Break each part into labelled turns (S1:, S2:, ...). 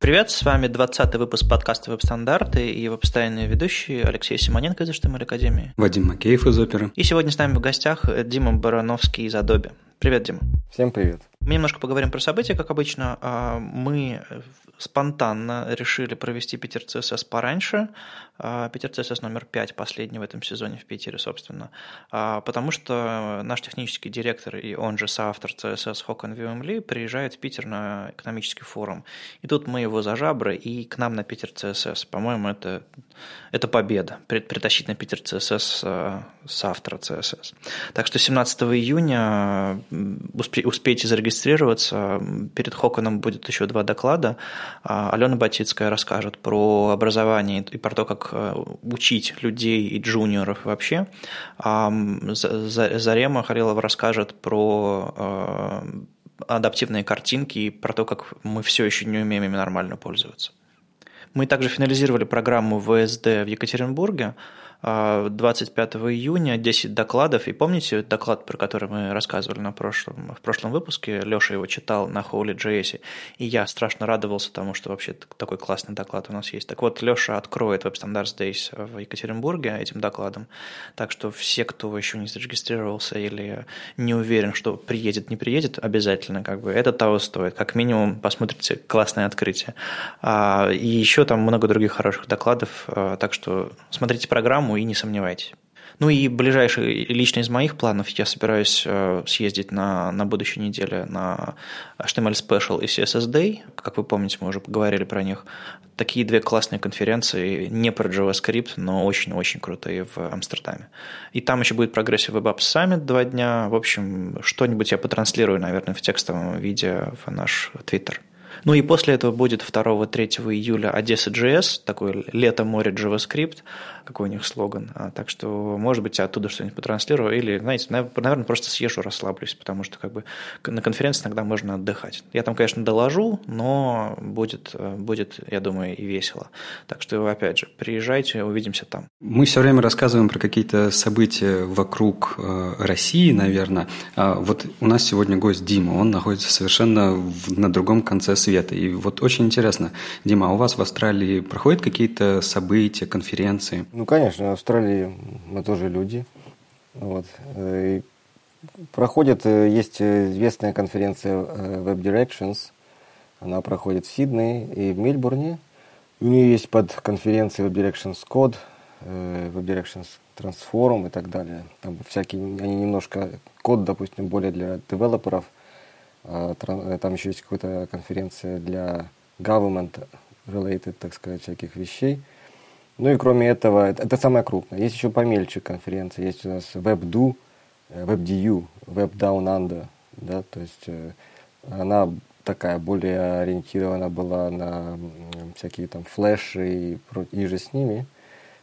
S1: Привет, с вами 20-й выпуск подкаста «Веб-стандарты» и его постоянные ведущие Алексей Симоненко из HTML Академии.
S2: Вадим Макеев из оперы.
S1: И сегодня с нами в гостях Дима Барановский из Adobe. Привет, Дима.
S3: Всем привет.
S1: Мы немножко поговорим про события, как обычно. А, мы спонтанно решили провести Питер ЦСС пораньше. А, Питер ЦСС номер 5, последний в этом сезоне в Питере, собственно. А, потому что наш технический директор и он же соавтор ЦСС Хокон Виум Ли приезжает в Питер на экономический форум. И тут мы его за жабры и к нам на Питер ЦСС. По-моему, это, это победа. Притащить на Питер ЦСС соавтора ЦСС. Так что 17 июня успейте зарегистрироваться регистрироваться. Перед Хоконом будет еще два доклада. А, Алена Батицкая расскажет про образование и про то, как э, учить людей и джуниоров вообще. А, Зарема Халилова расскажет про э, адаптивные картинки и про то, как мы все еще не умеем ими нормально пользоваться. Мы также финализировали программу ВСД в Екатеринбурге. 25 июня 10 докладов. И помните доклад, про который мы рассказывали на прошлом, в прошлом выпуске? Леша его читал на Holy.js, и я страшно радовался тому, что вообще такой классный доклад у нас есть. Так вот, Леша откроет Web Standards Days в Екатеринбурге этим докладом. Так что все, кто еще не зарегистрировался или не уверен, что приедет, не приедет, обязательно как бы это того стоит. Как минимум посмотрите классное открытие. А, и еще там много других хороших докладов, а, так что смотрите программу, программу и не сомневайтесь. Ну и ближайший, лично из моих планов, я собираюсь э, съездить на, на будущей неделе на HTML Special и CSS Day. Как вы помните, мы уже поговорили про них. Такие две классные конференции, не про JavaScript, но очень-очень крутые в Амстердаме. И там еще будет Progressive Web Apps Summit два дня. В общем, что-нибудь я потранслирую, наверное, в текстовом виде в наш Твиттер. Ну и после этого будет 2-3 июля Одесса JS, такой лето море JavaScript, какой у них слоган. А, так что, может быть, я оттуда что-нибудь потранслирую, или, знаете, наверное, просто съезжу, расслаблюсь, потому что как бы на конференции иногда можно отдыхать. Я там, конечно, доложу, но будет, будет, я думаю, и весело. Так что, опять же, приезжайте, увидимся там.
S2: Мы все время рассказываем про какие-то события вокруг э, России, наверное. А вот у нас сегодня гость Дима, он находится совершенно на другом конце света. И вот очень интересно, Дима, а у вас в Австралии проходят какие-то события, конференции?
S3: Ну, конечно, в Австралии мы тоже люди. Вот. Э, и проходит, э, есть известная конференция э, Web Directions. Она проходит в Сиднее и в Мельбурне. У нее есть под конференцией Web Directions Code, Web Directions Transform и так далее. Там всякие, они немножко, код, допустим, более для девелоперов – э, там еще есть какая-то конференция для government related, так сказать, всяких вещей. Ну и кроме этого, это, это самое крупное. Есть еще помельче конференции. Есть у нас WebDo, э, WebDU, Web Down Under. Да, то есть э, она такая более ориентирована была на всякие там флеши и, и же с ними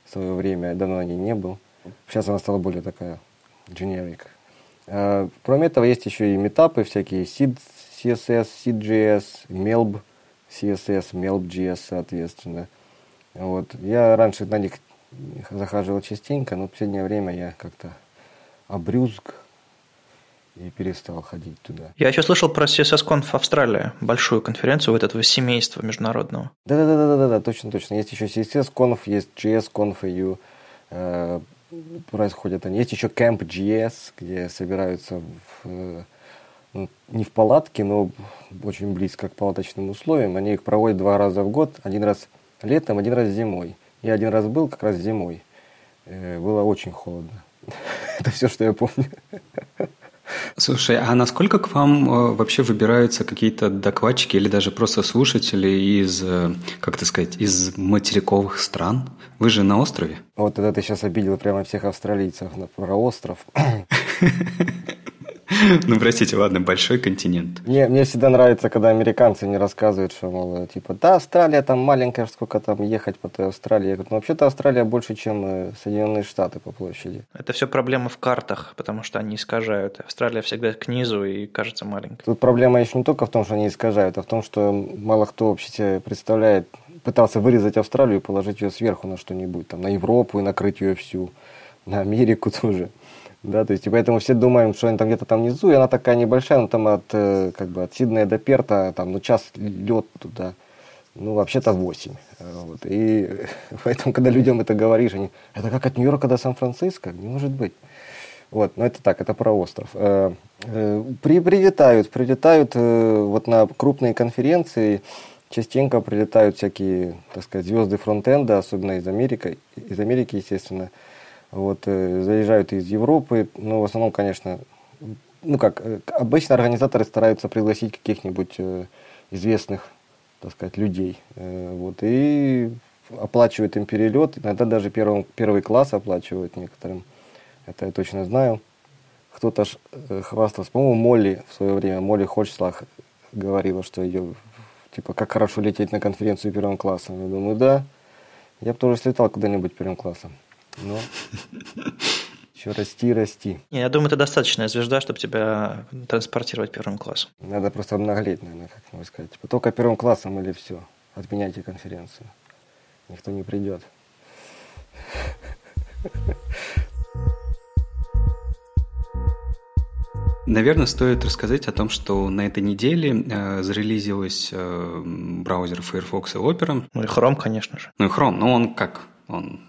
S3: в свое время. Давно не не был. Сейчас она стала более такая generic. Э, кроме этого, есть еще и метапы всякие, SID, CSS, SID.js, MELB, CSS, MELB.js, соответственно. Вот. Я раньше на них захаживал частенько, но в последнее время я как-то обрюзг и перестал ходить туда.
S1: Я еще слышал про CSS-Conf Австралия, большую конференцию вот этого семейства международного.
S3: Да-да-да, точно, точно. Есть еще CSS-Conf, есть JS-Conf EU, происходят они. Есть еще Camp GS, где собираются в, ну, не в палатке, но очень близко к палаточным условиям. Они их проводят два раза в год, один раз летом, один раз зимой. Я один раз был как раз зимой. Э, было очень холодно. Это все, что я помню.
S2: Слушай, а насколько к вам э, вообще выбираются какие-то докладчики или даже просто слушатели из, э, как это сказать, из материковых стран? Вы же на острове?
S3: Вот это ты сейчас обидел прямо всех австралийцев про остров.
S2: Ну, простите, ладно, большой континент.
S3: Мне, мне всегда нравится, когда американцы не рассказывают, что, мол, типа, да, Австралия там маленькая, сколько там ехать по той Австралии. Я говорю, ну, вообще-то Австралия больше, чем э, Соединенные Штаты по площади.
S1: Это все проблема в картах, потому что они искажают. Австралия всегда к низу и кажется маленькой.
S3: Тут проблема еще не только в том, что они искажают, а в том, что мало кто вообще себе представляет, пытался вырезать Австралию и положить ее сверху на что-нибудь, там, на Европу и накрыть ее всю, на Америку тоже. Да, то есть, и поэтому все думаем, что они там где-то там внизу, и она такая небольшая, ну там от, э, как бы, от Сиднея до Перта, там, ну, час лед туда. Ну, вообще-то 8. Вот. И поэтому, когда людям это говоришь, они, это как от Нью-Йорка до Сан-Франциско? Не может быть. Вот, но это так, это про остров. Э, э, при, прилетают, прилетают э, вот на крупные конференции, частенько прилетают всякие, так сказать, звезды фронтенда, особенно из Америки, из Америки, естественно. Вот, заезжают из Европы, но в основном, конечно, ну как, обычно организаторы стараются пригласить каких-нибудь известных, так сказать, людей. Вот, и оплачивают им перелет, иногда даже первый, первый класс оплачивают некоторым. Это я точно знаю. Кто-то ж э, хвастался, по-моему, Молли в свое время, Молли Хочслах говорила, что ее, типа, как хорошо лететь на конференцию первым классом. Я думаю, да, я бы тоже слетал куда-нибудь первым классом. Но еще расти, расти.
S1: Я думаю, это достаточная звезда, чтобы тебя транспортировать первым классом.
S3: Надо просто обнаглеть, наверное, как можно сказать. Типа, только первым классом или все. Отменяйте конференцию. Никто не придет.
S2: Наверное, стоит рассказать о том, что на этой неделе э, зарелизилась э, браузер Firefox и Opera.
S1: Ну и Chrome, конечно же.
S2: Ну и Chrome, но он как? Он,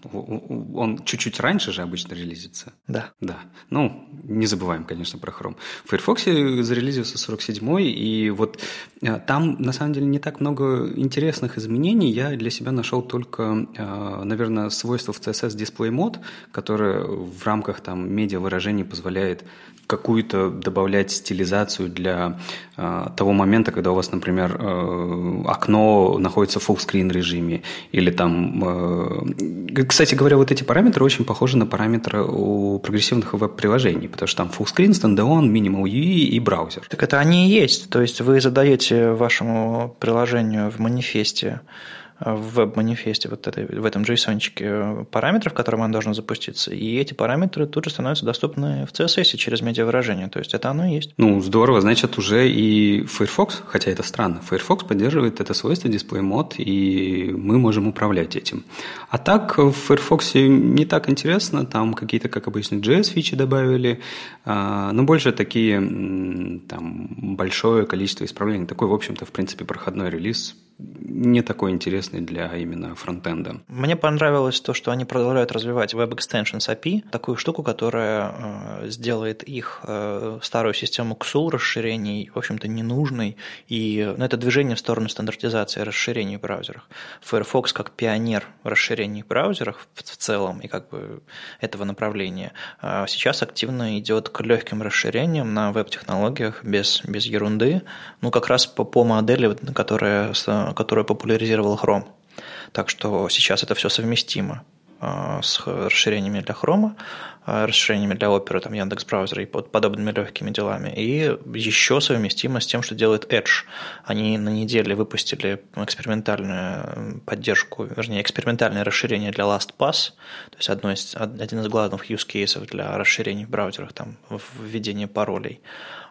S2: он чуть-чуть раньше же обычно релизится.
S1: Да.
S2: Да. Ну, не забываем, конечно, про Chrome. В Firefox зарелизился 47-й, и вот э, там, на самом деле, не так много интересных изменений. Я для себя нашел только, э, наверное, свойства в CSS Display Mode, которое в рамках там медиа выражений позволяет какую-то добавлять стилизацию для э, того момента, когда у вас, например, э, окно находится в full-screen режиме, или там... Э, кстати говоря, вот эти параметры очень похожи на параметры у прогрессивных веб-приложений, потому что там full-screen, standalone, minimal UI и браузер.
S1: Так это они и есть, то есть вы задаете вашему приложению в манифесте в веб-манифесте, вот этой, в этом JSON параметров, которым оно должно запуститься, и эти параметры тут же становятся доступны в CSS через медиавыражение, то есть это оно и есть.
S2: Ну, здорово, значит, уже и Firefox, хотя это странно, Firefox поддерживает это свойство display mode, и мы можем управлять этим. А так в Firefox не так интересно, там какие-то, как обычно, JS-фичи добавили, а, но больше такие, там, большое количество исправлений. Такой, в общем-то, в принципе, проходной релиз не такой интересный для именно фронтенда.
S1: Мне понравилось то, что они продолжают развивать Web Extensions API, такую штуку, которая э, сделает их э, старую систему XUL расширений, в общем-то, ненужной, и ну, это движение в сторону стандартизации расширений в браузерах. Firefox как пионер расширений в браузерах в, в целом и как бы этого направления э, сейчас активно идет к легким расширениям на веб-технологиях без, без ерунды, ну как раз по, по модели, которая которую популяризировал Chrome. Так что сейчас это все совместимо а, с расширениями для Chrome, расширениями для Opera, там, Яндекс браузера и под подобными легкими делами. И еще совместимо с тем, что делает Edge. Они на неделе выпустили экспериментальную поддержку, вернее, экспериментальное расширение для LastPass, то есть одно из, один из главных use cases для расширений в браузерах, там, введение паролей.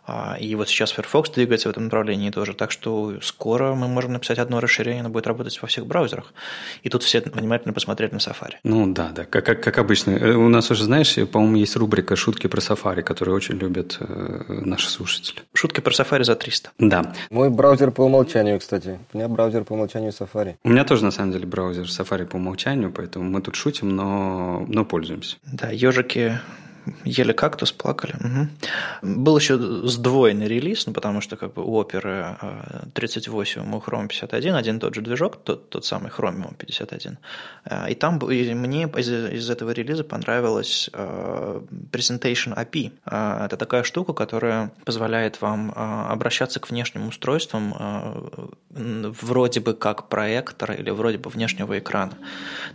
S1: А, и вот сейчас Firefox двигается в этом направлении тоже, так что скоро мы можем написать одно расширение, оно будет работать во всех браузерах. И тут все внимательно посмотрели на Safari.
S2: Ну да, да, как, как, как обычно. Э, у нас уже, знаешь, по-моему, есть рубрика «Шутки про Safari», которую очень любят э, наши слушатели.
S1: Шутки про Safari за 300.
S2: Да.
S3: Мой браузер по умолчанию, кстати. У меня браузер по умолчанию Safari.
S2: У меня тоже, на самом деле, браузер Safari по умолчанию, поэтому мы тут шутим, но, но пользуемся.
S1: Да, ежики ели кактус, плакали. Угу. Был еще сдвоенный релиз, ну, потому что как бы у оперы 38, у Chrome 51, один тот же движок, тот, тот самый Chromium 51. Э, и там и мне из, из этого релиза понравилась uh, Presentation API. Это такая штука, которая позволяет вам обращаться к внешним устройствам вроде бы как проектора или вроде бы внешнего экрана.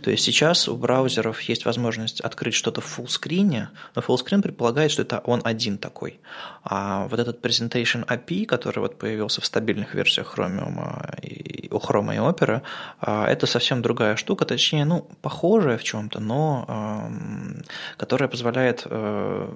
S1: То есть сейчас у браузеров есть возможность открыть что-то в фуллскрине, но fullscreen предполагает, что это он один такой. А вот этот Presentation API, который вот появился в стабильных версиях Chromium и, у Chrome и Opera, а, это совсем другая штука, точнее, ну, похожая в чем-то, но которая позволяет э,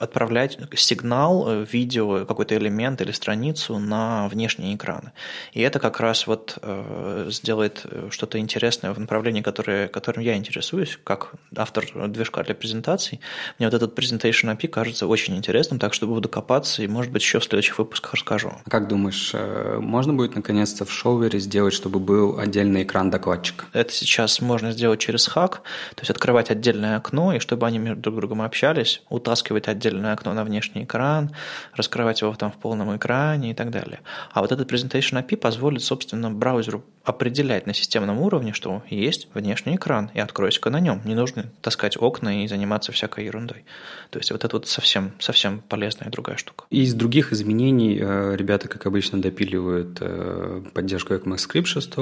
S1: отправлять сигнал, э, видео, какой-то элемент или страницу на внешние экраны. И это как раз вот э, сделает что-то интересное в направлении, которое, которым я интересуюсь, как автор движка для презентаций. Мне вот этот Presentation API кажется очень интересным, так что буду копаться и, может быть, еще в следующих выпусках расскажу.
S2: Как думаешь, можно будет наконец-то в шоувере сделать, чтобы был отдельный экран докладчика?
S1: Это сейчас можно сделать через хак, то есть открывать отдельное окно, и чтобы они между друг другом общались, утаскивать отдельное окно на внешний экран, раскрывать его там в полном экране и так далее. А вот этот Presentation API позволит, собственно, браузеру определять на системном уровне, что есть внешний экран, и откройся-ка на нем. Не нужно таскать окна и заниматься всякой ерундой. То есть вот это вот совсем, совсем полезная другая штука.
S2: Из других изменений э, ребята, как обычно, допиливают э, поддержку ECMAScript 6.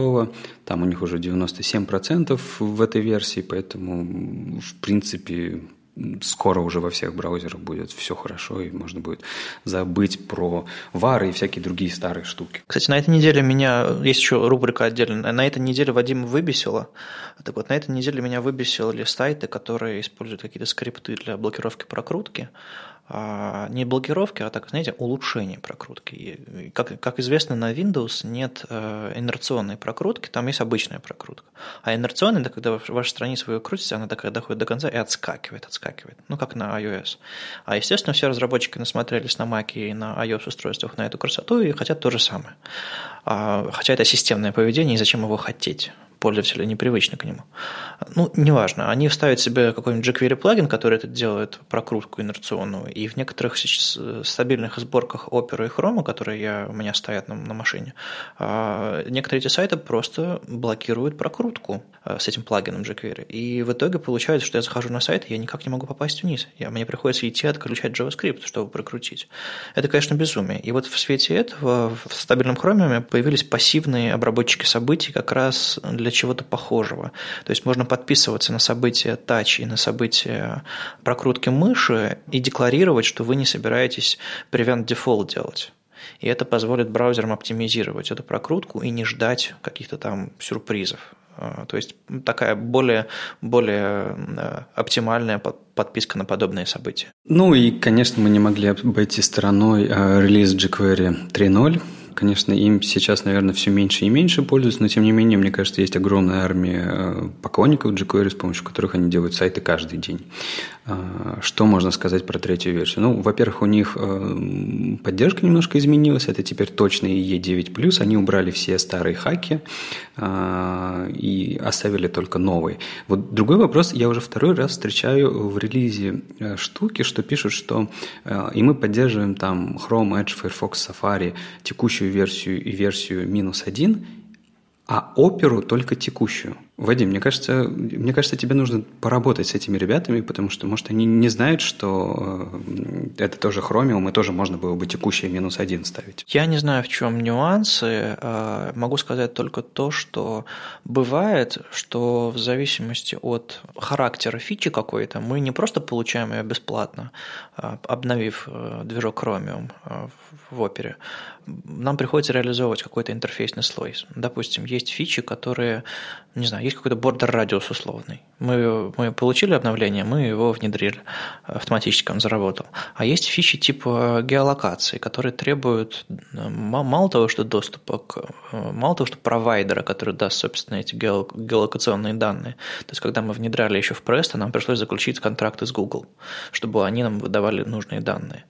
S2: Там у них уже 97% в этой версии, поэтому, в принципе, скоро уже во всех браузерах будет все хорошо, и можно будет забыть про вары и всякие другие старые штуки.
S1: Кстати, на этой неделе меня, есть еще рубрика отдельная, на этой неделе Вадим выбесило. Так вот, на этой неделе меня выбесили сайты, которые используют какие-то скрипты для блокировки прокрутки. А, не блокировки, а так, знаете, улучшение прокрутки. Как, как известно, на Windows нет э, инерционной прокрутки, там есть обычная прокрутка. А инерционная, это когда ваша страница вы крутите, она такая доходит до конца и отскакивает, отскакивает. Ну, как на iOS. А, естественно, все разработчики насмотрелись на Mac и на iOS-устройствах на эту красоту и хотят то же самое. А, хотя это системное поведение, и зачем его хотеть? Пользователю непривычны к нему. Ну, неважно, они вставят себе какой-нибудь jQuery плагин, который это делает прокрутку инерционную, и в некоторых стабильных сборках Opera и Chrome, которые я, у меня стоят на, на машине, а, некоторые эти сайты просто блокируют прокрутку а, с этим плагином jQuery. И в итоге получается, что я захожу на сайт, и я никак не могу попасть вниз. Я, мне приходится идти отключать JavaScript, чтобы прокрутить. Это, конечно, безумие. И вот в свете этого в стабильном Chrome появились пассивные обработчики событий как раз для для чего-то похожего. То есть можно подписываться на события Touch и на события прокрутки мыши и декларировать, что вы не собираетесь prevent default делать. И это позволит браузерам оптимизировать эту прокрутку и не ждать каких-то там сюрпризов. А, то есть такая более, более э, оптимальная подписка на подобные события.
S2: Ну и, конечно, мы не могли обойти стороной э, релиз jQuery 3.0, Конечно, им сейчас, наверное, все меньше и меньше пользуются, но тем не менее, мне кажется, есть огромная армия э, поклонников jQuery, с помощью которых они делают сайты каждый день. А, что можно сказать про третью версию? Ну, во-первых, у них э, поддержка немножко изменилась, это теперь точно E9+, они убрали все старые хаки а, и оставили только новые. Вот другой вопрос, я уже второй раз встречаю в релизе э, штуки, что пишут, что и мы поддерживаем там Chrome, Edge, Firefox, Safari, текущую текущую версию и версию минус один, а оперу только текущую. Вадим, мне кажется, мне кажется, тебе нужно поработать с этими ребятами, потому что, может, они не знают, что э, это тоже Chromium, и тоже можно было бы текущий минус один ставить.
S1: Я не знаю, в чем нюансы. Э, могу сказать только то, что бывает, что в зависимости от характера фичи какой-то, мы не просто получаем ее бесплатно, э, обновив движок Chromium в опере, нам приходится реализовывать какой-то интерфейсный слой. Допустим, есть фичи, которые, не знаю, есть какой-то бордер радиус условный. Мы, мы получили обновление, мы его внедрили, автоматически он заработал. А есть фичи типа геолокации, которые требуют мало того, что доступа к, мало того, что провайдера, который даст, собственно, эти геолокационные данные. То есть, когда мы внедряли еще в Presto, нам пришлось заключить контракты с Google, чтобы они нам выдавали нужные данные.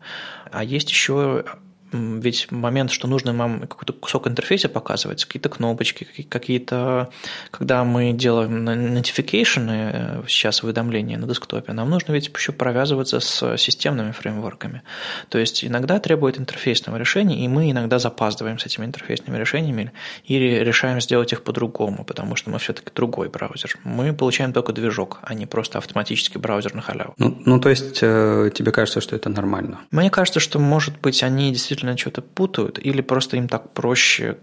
S1: А есть еще ведь момент, что нужно нам какой-то кусок интерфейса показывать, какие-то кнопочки, какие-то, когда мы делаем notification, э, сейчас уведомления на десктопе, нам нужно ведь еще провязываться с системными фреймворками. То есть иногда требует интерфейсного решения, и мы иногда запаздываем с этими интерфейсными решениями или решаем сделать их по-другому, потому что мы все-таки другой браузер. Мы получаем только движок, а не просто автоматический браузер на халяву.
S2: Ну, ну то есть э, тебе кажется, что это нормально?
S1: Мне кажется, что, может быть, они действительно действительно что-то путают, или просто им так проще.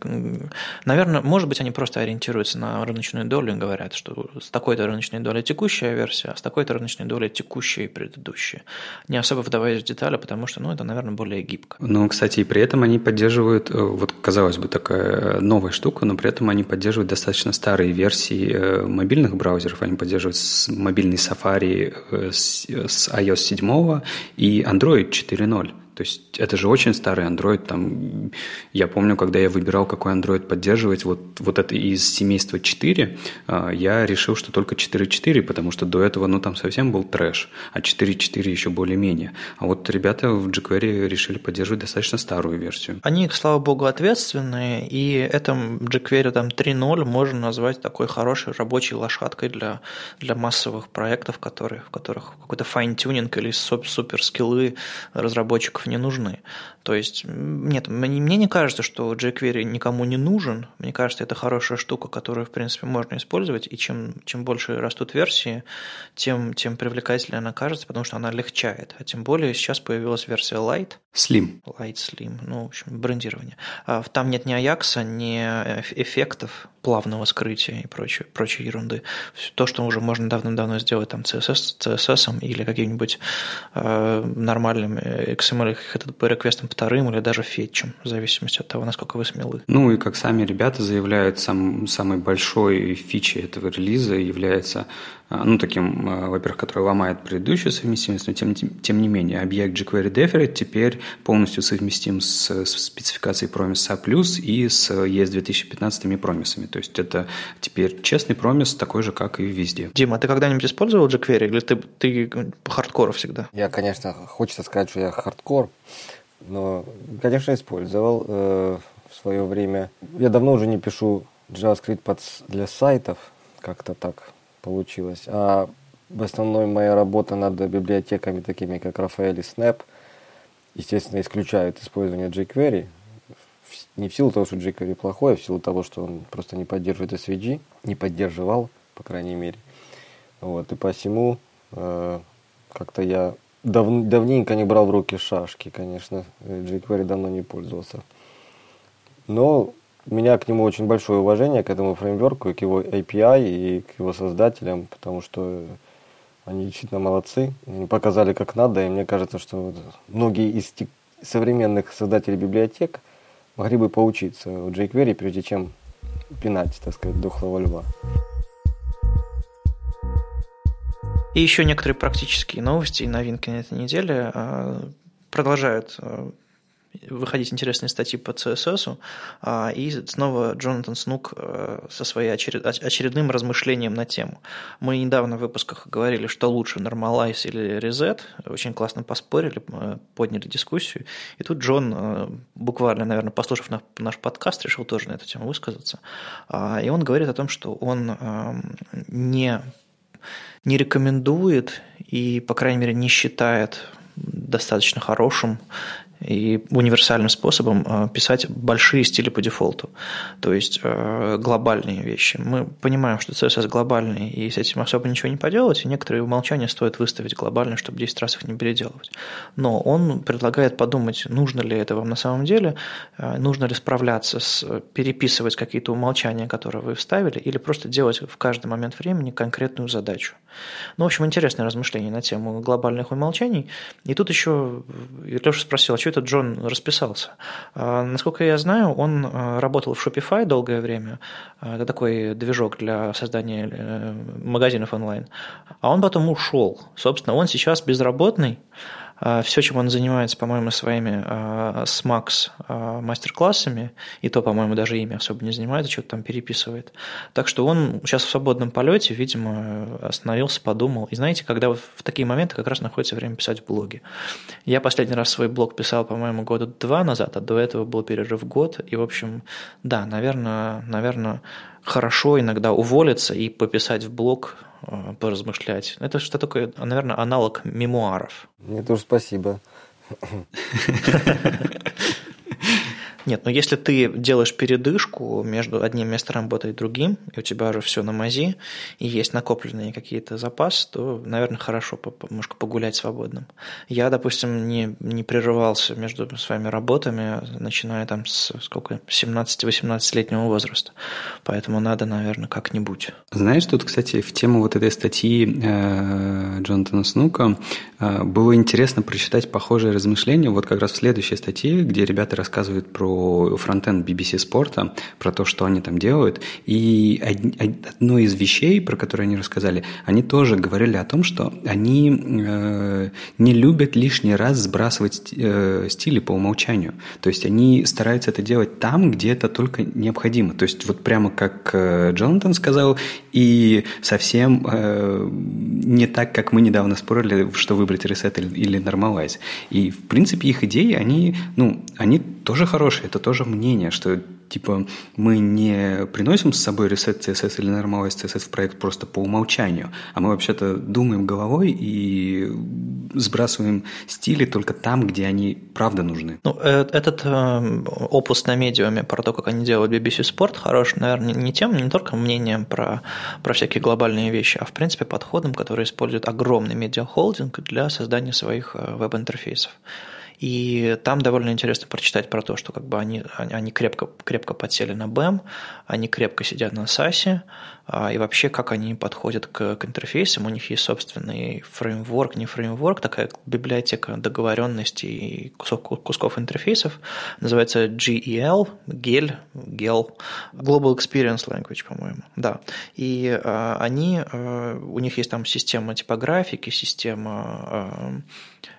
S1: Наверное, может быть, они просто ориентируются на рыночную долю и говорят, что с такой-то рыночной долей текущая версия, а с такой-то рыночной долей текущая и предыдущая. Не особо вдаваясь в детали, потому что, ну, это, наверное, более гибко.
S2: Ну, кстати, и при этом они поддерживают, э, вот, казалось бы, такая новая штука, но при этом они поддерживают достаточно старые версии э, мобильных браузеров. Они поддерживают мобильный Safari э, с iOS 7 и Android 4.0. То есть это же очень старый Android. Там, я помню, когда я выбирал, какой Android поддерживать, вот, вот это из семейства 4, а, я решил, что только 4.4, потому что до этого, ну, там совсем был трэш, а 4.4 еще более-менее. А вот ребята в jQuery решили поддерживать достаточно старую версию.
S1: Они, слава богу, ответственные, и это jQuery там 3.0 можно назвать такой хорошей рабочей лошадкой для, для массовых проектов, которые, в которых какой-то fine-tuning или супер skill ы разработчиков не нужны. То есть, нет, мне, не кажется, что jQuery никому не нужен. Мне кажется, это хорошая штука, которую, в принципе, можно использовать. И чем, чем больше растут версии, тем, тем привлекательнее она кажется, потому что она легчает. А тем более сейчас появилась версия Light.
S2: Slim.
S1: Light Slim. Ну, в общем, брендирование. А там нет ни Ajax, ни эффектов плавного скрытия и прочей, прочей ерунды. То, что уже можно давным-давно сделать там CSS, CSS или каким-нибудь э, нормальным XML HTTP реквестом вторым или даже фетчем, в зависимости от того, насколько вы смелы.
S2: Ну и как сами ребята заявляют, сам, самой большой фичей этого релиза является а, ну, таким, а, во-первых, который ломает предыдущую совместимость, но тем, тем не менее, объект jQuery Deferred теперь полностью совместим с, с спецификацией Promise A+, и с ES 2015 промисами. То есть это теперь честный promise, такой же, как и везде.
S1: Дима, а ты когда-нибудь использовал jQuery, или ты, ты по хардкору всегда?
S3: Я, конечно, хочется сказать, что я хардкор, но, конечно, использовал э, в свое время. Я давно уже не пишу JavaScript под, для сайтов, как-то так получилось. А в основном моя работа над библиотеками, такими как Rafael и Snap, естественно, исключают использование jQuery. Не в силу того, что jQuery плохой, а в силу того, что он просто не поддерживает SVG, не поддерживал, по крайней мере. Вот, и посему э, как-то я дав, давненько не брал в руки шашки, конечно. jQuery давно не пользовался. Но у меня к нему очень большое уважение, к этому фреймворку, к его API и к его создателям, потому что они действительно молодцы. Они показали как надо, и мне кажется, что многие из современных создателей библиотек могли бы поучиться у jQuery, прежде чем пинать, так сказать, дохлого льва.
S1: И еще некоторые практические новости и новинки на этой неделе а, продолжают а, выходить интересные статьи по CSS, а, и снова Джонатан Снук э, со своим очередным размышлением на тему. Мы недавно в выпусках говорили, что лучше Normalize или Reset, очень классно поспорили, подняли дискуссию, и тут Джон, э, буквально, наверное, послушав наш подкаст, решил тоже на эту тему высказаться, а, и он говорит о том, что он эм, не не рекомендует и, по крайней мере, не считает достаточно хорошим и универсальным способом э, писать большие стили по дефолту, то есть э, глобальные вещи. Мы понимаем, что CSS глобальный, и с этим особо ничего не поделать, и некоторые умолчания стоит выставить глобально, чтобы 10 раз их не переделывать. Но он предлагает подумать, нужно ли это вам на самом деле, э, нужно ли справляться с переписывать какие-то умолчания, которые вы вставили, или просто делать в каждый момент времени конкретную задачу. Ну, в общем, интересное размышление на тему глобальных умолчаний. И тут еще Леша спросил, а что это Джон расписался? А, насколько я знаю, он а, работал в Shopify долгое время. А, это такой движок для создания э, магазинов онлайн. А он потом ушел. Собственно, он сейчас безработный. А, Все, чем он занимается, по-моему, своими с а, Max а, мастер-классами, и то, по-моему, даже ими особо не занимается, что-то там переписывает. Так что он сейчас в свободном полете, видимо, остановился, подумал. И знаете, когда в такие моменты как раз находится время писать в блоге. Я последний раз свой блог писал, по-моему, года два назад, а до этого был перерыв год. И, в общем, да, наверное, наверное, хорошо иногда уволиться и пописать в блог поразмышлять. Это что такое, наверное, аналог мемуаров.
S3: Мне тоже спасибо.
S1: Нет, но если ты делаешь передышку между одним местом работы и другим, и у тебя уже все на мази, и есть накопленные какие-то запасы, то, наверное, хорошо немножко погулять свободным. Я, допустим, не, не прерывался между своими работами, начиная там с сколько, 17-18-летнего возраста. Поэтому надо, наверное, как-нибудь.
S2: Знаешь, тут, кстати, в тему вот этой статьи э, Джонатана Снука э, было интересно прочитать похожие размышления вот как раз в следующей статье, где ребята рассказывают про фронтенд BBC спорта, про то, что они там делают. И одно из вещей, про которые они рассказали, они тоже говорили о том, что они э, не любят лишний раз сбрасывать э, стили по умолчанию. То есть они стараются это делать там, где это только необходимо. То есть вот прямо как э, Джонатан сказал, и совсем э, не так, как мы недавно спорили, что выбрать ресет или нормалайз. И, в принципе, их идеи, они, ну, они тоже хорошие, это тоже мнение, что типа мы не приносим с собой ресет CSS или нормалайз CSS в проект просто по умолчанию, а мы вообще-то думаем головой и сбрасываем стили только там, где они правда нужны.
S1: Ну, э, этот э, опус на медиуме про то, как они делают BBC Sport, хорош, наверное, не тем, не только мнением про, про всякие глобальные вещи, а в принципе подходом, который использует огромный медиахолдинг для создания своих э, веб-интерфейсов. И там довольно интересно прочитать про то, что как бы они, они крепко, крепко подсели на BEM, они крепко сидят на SAS, а, и вообще как они подходят к, к интерфейсам. У них есть собственный фреймворк, не фреймворк, такая библиотека договоренностей и кусов, кусков интерфейсов. Называется GEL, GEL, GEL, Global Experience Language, по-моему. Да. И а, они, а, у них есть там система типографики, система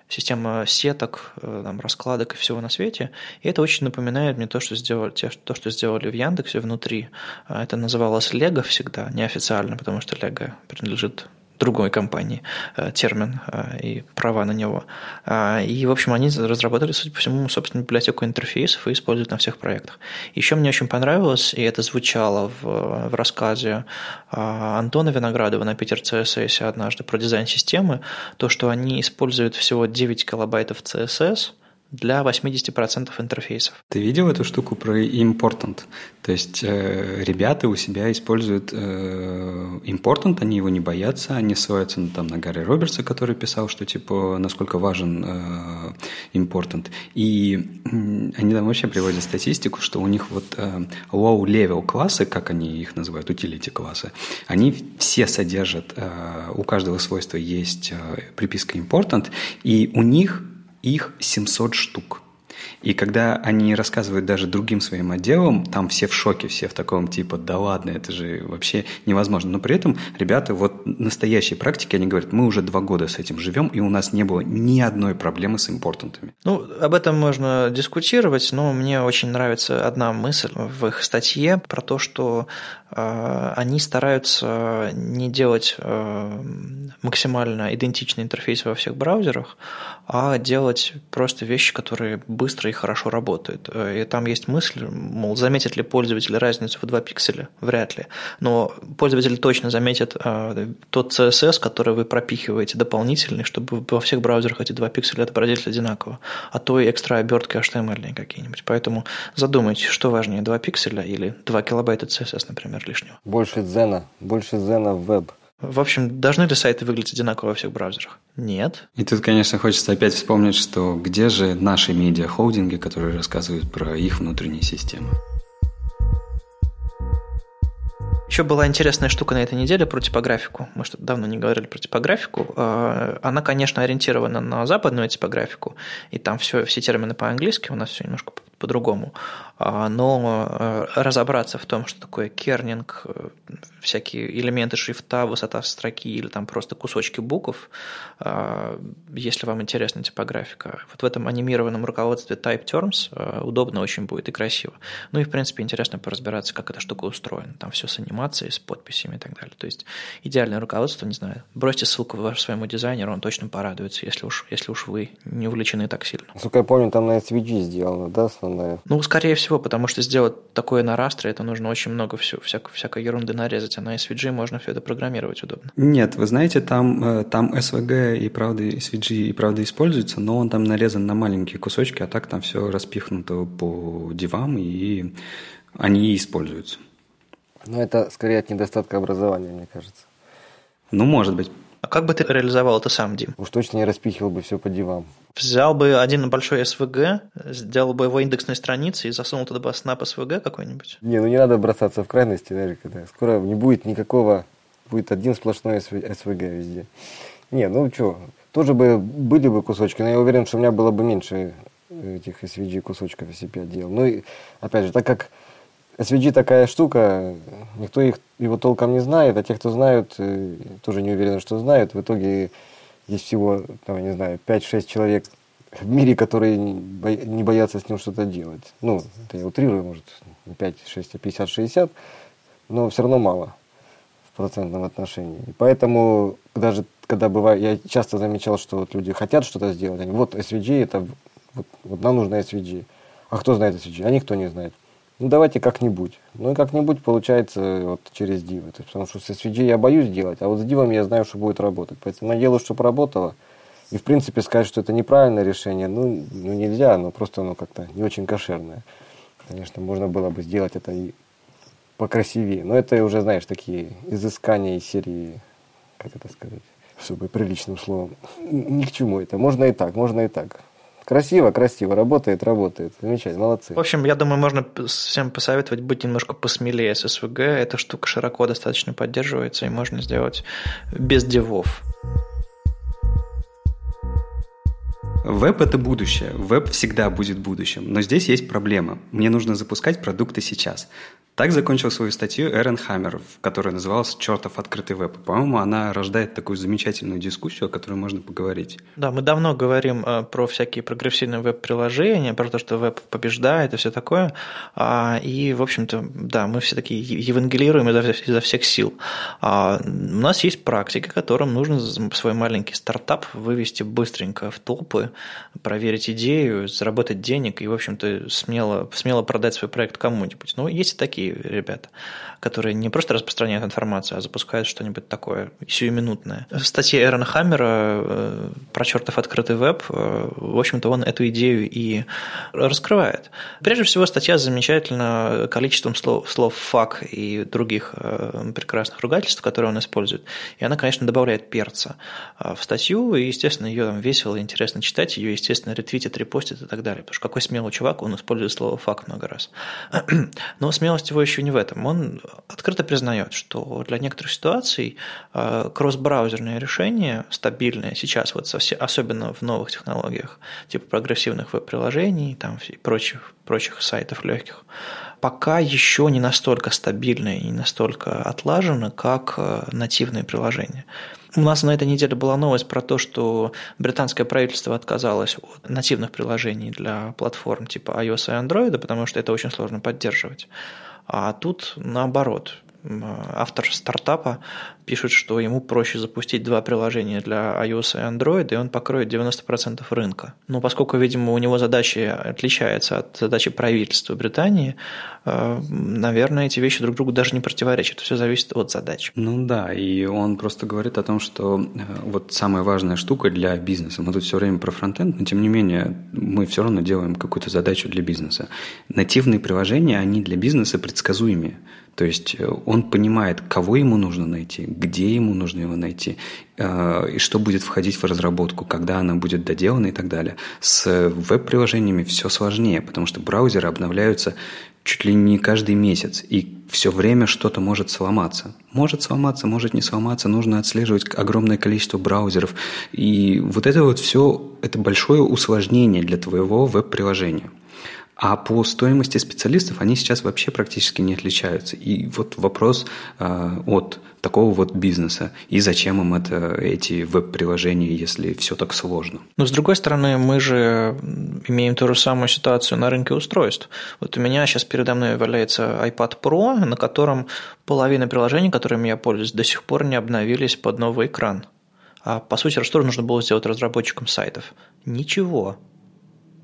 S1: система сеток, э, там, раскладок и всего на свете. И это очень напоминает мне то, что сделали, то, что сделали в Яндексе внутри. А, это называлось Лего всегда, неофициально, потому что Лего принадлежит другой компании э, термин э, и права на него. А, и, в общем, они разработали, судя по всему, собственную библиотеку интерфейсов и используют на всех проектах. Еще мне очень понравилось, и это звучало в, в рассказе а, Антона Виноградова на Питер CSS однажды про дизайн системы, то, что они используют всего 9 килобайтов CSS – для 80% интерфейсов.
S2: Ты видел эту штуку про important? То есть э, ребята у себя используют э, important, они его не боятся, они ссылаются ну, там, на Гарри Робертса, который писал, что типа насколько важен э, important. И э, они там вообще приводят статистику, что у них вот э, low-level классы, как они их называют, utility классы, они все содержат, э, у каждого свойства есть э, приписка important, и у них их 700 штук. И когда они рассказывают даже другим своим отделам, там все в шоке, все в таком типа, да ладно, это же вообще невозможно. Но при этом ребята вот настоящей практики, они говорят, мы уже два года с этим живем, и у нас не было ни одной проблемы с импортантами.
S1: Ну, об этом можно дискутировать, но мне очень нравится одна мысль в их статье про то, что э, они стараются не делать э, максимально идентичный интерфейс во всех браузерах, а делать просто вещи, которые быстро и хорошо работают. Э, и там есть мысль, мол, заметит ли пользователь разницу в 2 пикселя? Вряд ли. Но пользователь точно заметит э, тот CSS, который вы пропихиваете дополнительный, чтобы во всех браузерах эти 2 пикселя отобразились одинаково, а то и экстра обертки HTML какие-нибудь. Поэтому задумайтесь, что важнее, 2 пикселя или 2 килобайта CSS, например, лишнего.
S3: Больше дзена, больше дзена в веб.
S1: В общем, должны ли сайты выглядеть одинаково во всех браузерах? Нет.
S2: И тут, конечно, хочется опять вспомнить, что где же наши медиа-холдинги, которые рассказывают про их внутренние системы.
S1: Еще была интересная штука на этой неделе про типографику. Мы что-то давно не говорили про типографику. А, она, конечно, ориентирована на западную типографику, и там все, все термины по-английски, у нас все немножко по-другому. А, но э, разобраться в том, что такое кернинг, э, всякие элементы шрифта, высота строки или там просто кусочки букв, а, если вам интересна типографика. Вот в этом анимированном руководстве Type Terms э, удобно очень будет и красиво. Ну и, в принципе, интересно поразбираться, как эта штука устроена. Там все с анимацией, с подписями и так далее. То есть идеальное руководство, не знаю, бросьте ссылку своему дизайнеру, он точно порадуется, если уж, если уж вы не увлечены так сильно.
S3: Насколько я помню, там на SVG сделано, да, основная.
S1: Ну, скорее всего, потому что сделать такое на растре, это нужно очень много всего, всякой, всякой ерунды нарезать, а на SVG можно все это программировать удобно.
S2: Нет, вы знаете, там, э, там SVG и правда SVG и правда используется, но он там нарезан на маленькие кусочки, а так там все распихнуто по дивам, и они и используются.
S3: Но это скорее от недостатка образования, мне кажется.
S2: Ну, может быть.
S1: А как бы ты реализовал это сам, Дим?
S3: Уж точно не распихивал бы все по дивам.
S1: Взял бы один большой SVG, сделал бы его индексной страницей и засунул туда бы Snap SVG какой-нибудь?
S3: Не, ну не надо бросаться в крайности, даже когда скоро не будет никакого, будет один сплошной SVG везде. Не, ну что, тоже бы были бы кусочки, но я уверен, что у меня было бы меньше этих SVG кусочков, если бы я делал. Ну и, опять же, так как SVG такая штука, никто их, его толком не знает, а те, кто знают, э, тоже не уверены, что знают. В итоге есть всего, там, я не знаю, 5-6 человек в мире, которые не боятся с ним что-то делать. Ну, это я утрирую, может, не 5-6, а 50-60, но все равно мало в процентном отношении. И поэтому даже когда бывает, я часто замечал, что вот люди хотят что-то сделать, они, вот SVG, это, вот, вот нам нужно SVG. А кто знает SVG? А никто не знает. Ну, давайте как-нибудь. Ну, и как-нибудь получается вот через дивы. То есть, потому что с SVG я боюсь делать, а вот с дивами я знаю, что будет работать. Поэтому я делаю, чтобы работало. И, в принципе, сказать, что это неправильное решение, ну, ну нельзя, но просто оно как-то не очень кошерное. Конечно, можно было бы сделать это и покрасивее. Но это уже, знаешь, такие изыскания из серии, как это сказать, чтобы приличным словом. Ни к чему это. Можно и так, можно и так. Красиво, красиво, работает, работает. Замечательно, молодцы.
S1: В общем, я думаю, можно всем посоветовать быть немножко посмелее с СВГ. Эта штука широко достаточно поддерживается, и можно сделать без девов.
S2: Веб – это будущее. Веб всегда будет будущим. Но здесь есть проблема. Мне нужно запускать продукты сейчас. Так закончил свою статью Эрен Хаммер, которая называлась «Чертов открытый веб». По-моему, она рождает такую замечательную дискуссию, о которой можно поговорить.
S1: Да, мы давно говорим э, про всякие прогрессивные веб-приложения, про то, что веб побеждает и все такое. А, и, в общем-то, да, мы все такие евангелируем изо, изо всех сил. А, у нас есть практика, которым нужно свой маленький стартап вывести быстренько в толпы, проверить идею, заработать денег и, в общем-то, смело, смело продать свой проект кому-нибудь. Ну, есть и такие ребята, которые не просто распространяют информацию, а запускают что-нибудь такое сиюминутное. В статье Эрона Хаммера э, про чертов открытый веб, э, в общем-то, он эту идею и раскрывает. Прежде всего, статья замечательна количеством слов, слов «фак» и других э, прекрасных ругательств, которые он использует. И она, конечно, добавляет перца в статью, и, естественно, ее там весело и интересно читать, ее, естественно, ретвитят, репостят и так далее. Потому что какой смелый чувак, он использует слово «фак» много раз. Но смелость его еще не в этом. Он открыто признает, что для некоторых ситуаций э, кросс-браузерное решение, стабильное сейчас, вот особенно в новых технологиях, типа прогрессивных веб-приложений там, и прочих, прочих сайтов легких, пока еще не настолько стабильное и не настолько отлажено, как э, нативные приложения. У нас на этой неделе была новость про то, что британское правительство отказалось от нативных приложений для платформ типа iOS и Android, потому что это очень сложно поддерживать. А тут наоборот. Автор стартапа пишет, что ему проще запустить два приложения для iOS и Android, и он покроет 90% рынка. Но поскольку, видимо, у него задача отличается от задачи правительства Британии, э, наверное, эти вещи друг другу даже не противоречат. Все зависит от задач.
S2: Ну да, и он просто говорит о том, что э, вот самая важная штука для бизнеса. Мы тут все время про фронтенд, но тем не менее мы все равно делаем какую-то задачу для бизнеса. Нативные приложения, они для бизнеса предсказуемые. То есть э, он понимает, кого ему нужно найти, где ему нужно его найти, э, и что будет входить в разработку, когда она будет доделана и так далее. С веб-приложениями все сложнее, потому что браузеры обновляются чуть ли не каждый месяц, и все время что-то может сломаться. Может сломаться, может не сломаться, нужно отслеживать огромное количество браузеров. И вот это вот все, это большое усложнение для твоего веб-приложения. А по стоимости специалистов они сейчас вообще практически не отличаются. И вот вопрос э, от такого вот бизнеса. И зачем им это, эти веб-приложения, если все так сложно?
S1: Но с другой стороны, мы же имеем ту же самую ситуацию на рынке устройств. Вот у меня сейчас передо мной валяется iPad Pro, на котором половина приложений, которыми я пользуюсь, до сих пор не обновились под новый экран. А по сути, что нужно было сделать разработчикам сайтов? Ничего.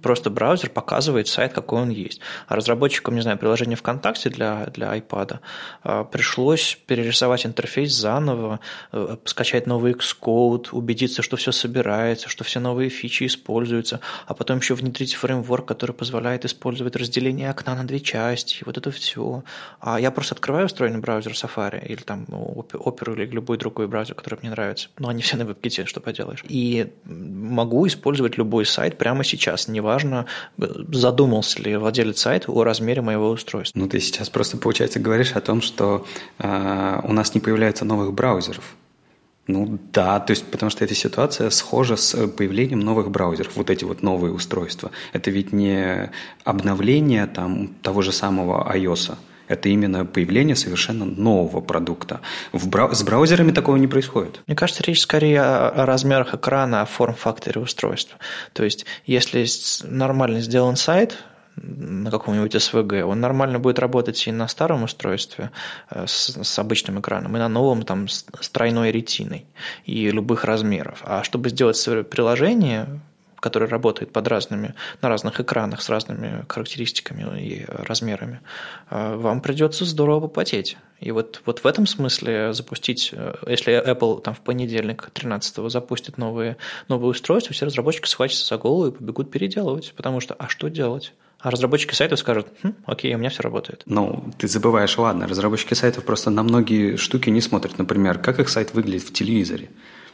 S1: Просто браузер показывает сайт, какой он есть. А разработчикам, не знаю, приложения ВКонтакте для, для iPad а, пришлось перерисовать интерфейс заново, э, скачать новый Xcode, убедиться, что все собирается, что все новые фичи используются, а потом еще внедрить фреймворк, который позволяет использовать разделение окна на две части, вот это все. А я просто открываю встроенный браузер Safari или там Opera или любой другой браузер, который мне нравится. Но они все на WebKit, что поделаешь. И могу использовать любой сайт прямо сейчас, неважно, задумался ли владелец сайта о размере моего устройства.
S2: Ну, ты сейчас просто, получается, говоришь о том, что э, у нас не появляется новых браузеров. Ну да, то есть потому что эта ситуация схожа с появлением новых браузеров, вот эти вот новые устройства. Это ведь не обновление там того же самого iOS, это именно появление совершенно нового продукта. В брау- с браузерами такого не происходит.
S1: Мне кажется, речь скорее о, размерах экрана, о форм-факторе устройства. То есть, если нормально сделан сайт, на каком-нибудь SVG, он нормально будет работать и на старом устройстве э, с, с обычным экраном, и на новом там с тройной ретиной и любых размеров. А чтобы сделать приложение, который работает под разными, на разных экранах с разными характеристиками и размерами, э, вам придется здорово попотеть. И вот, вот в этом смысле запустить, э, если Apple там в понедельник 13 запустит новые, новые устройства, все разработчики схватятся за голову и побегут переделывать, потому что а что делать? А разработчики сайтов скажут, хм, окей, у меня все работает.
S2: Ну, ты забываешь, ладно, разработчики сайтов просто на многие штуки не смотрят. Например, как их сайт выглядит в телевизоре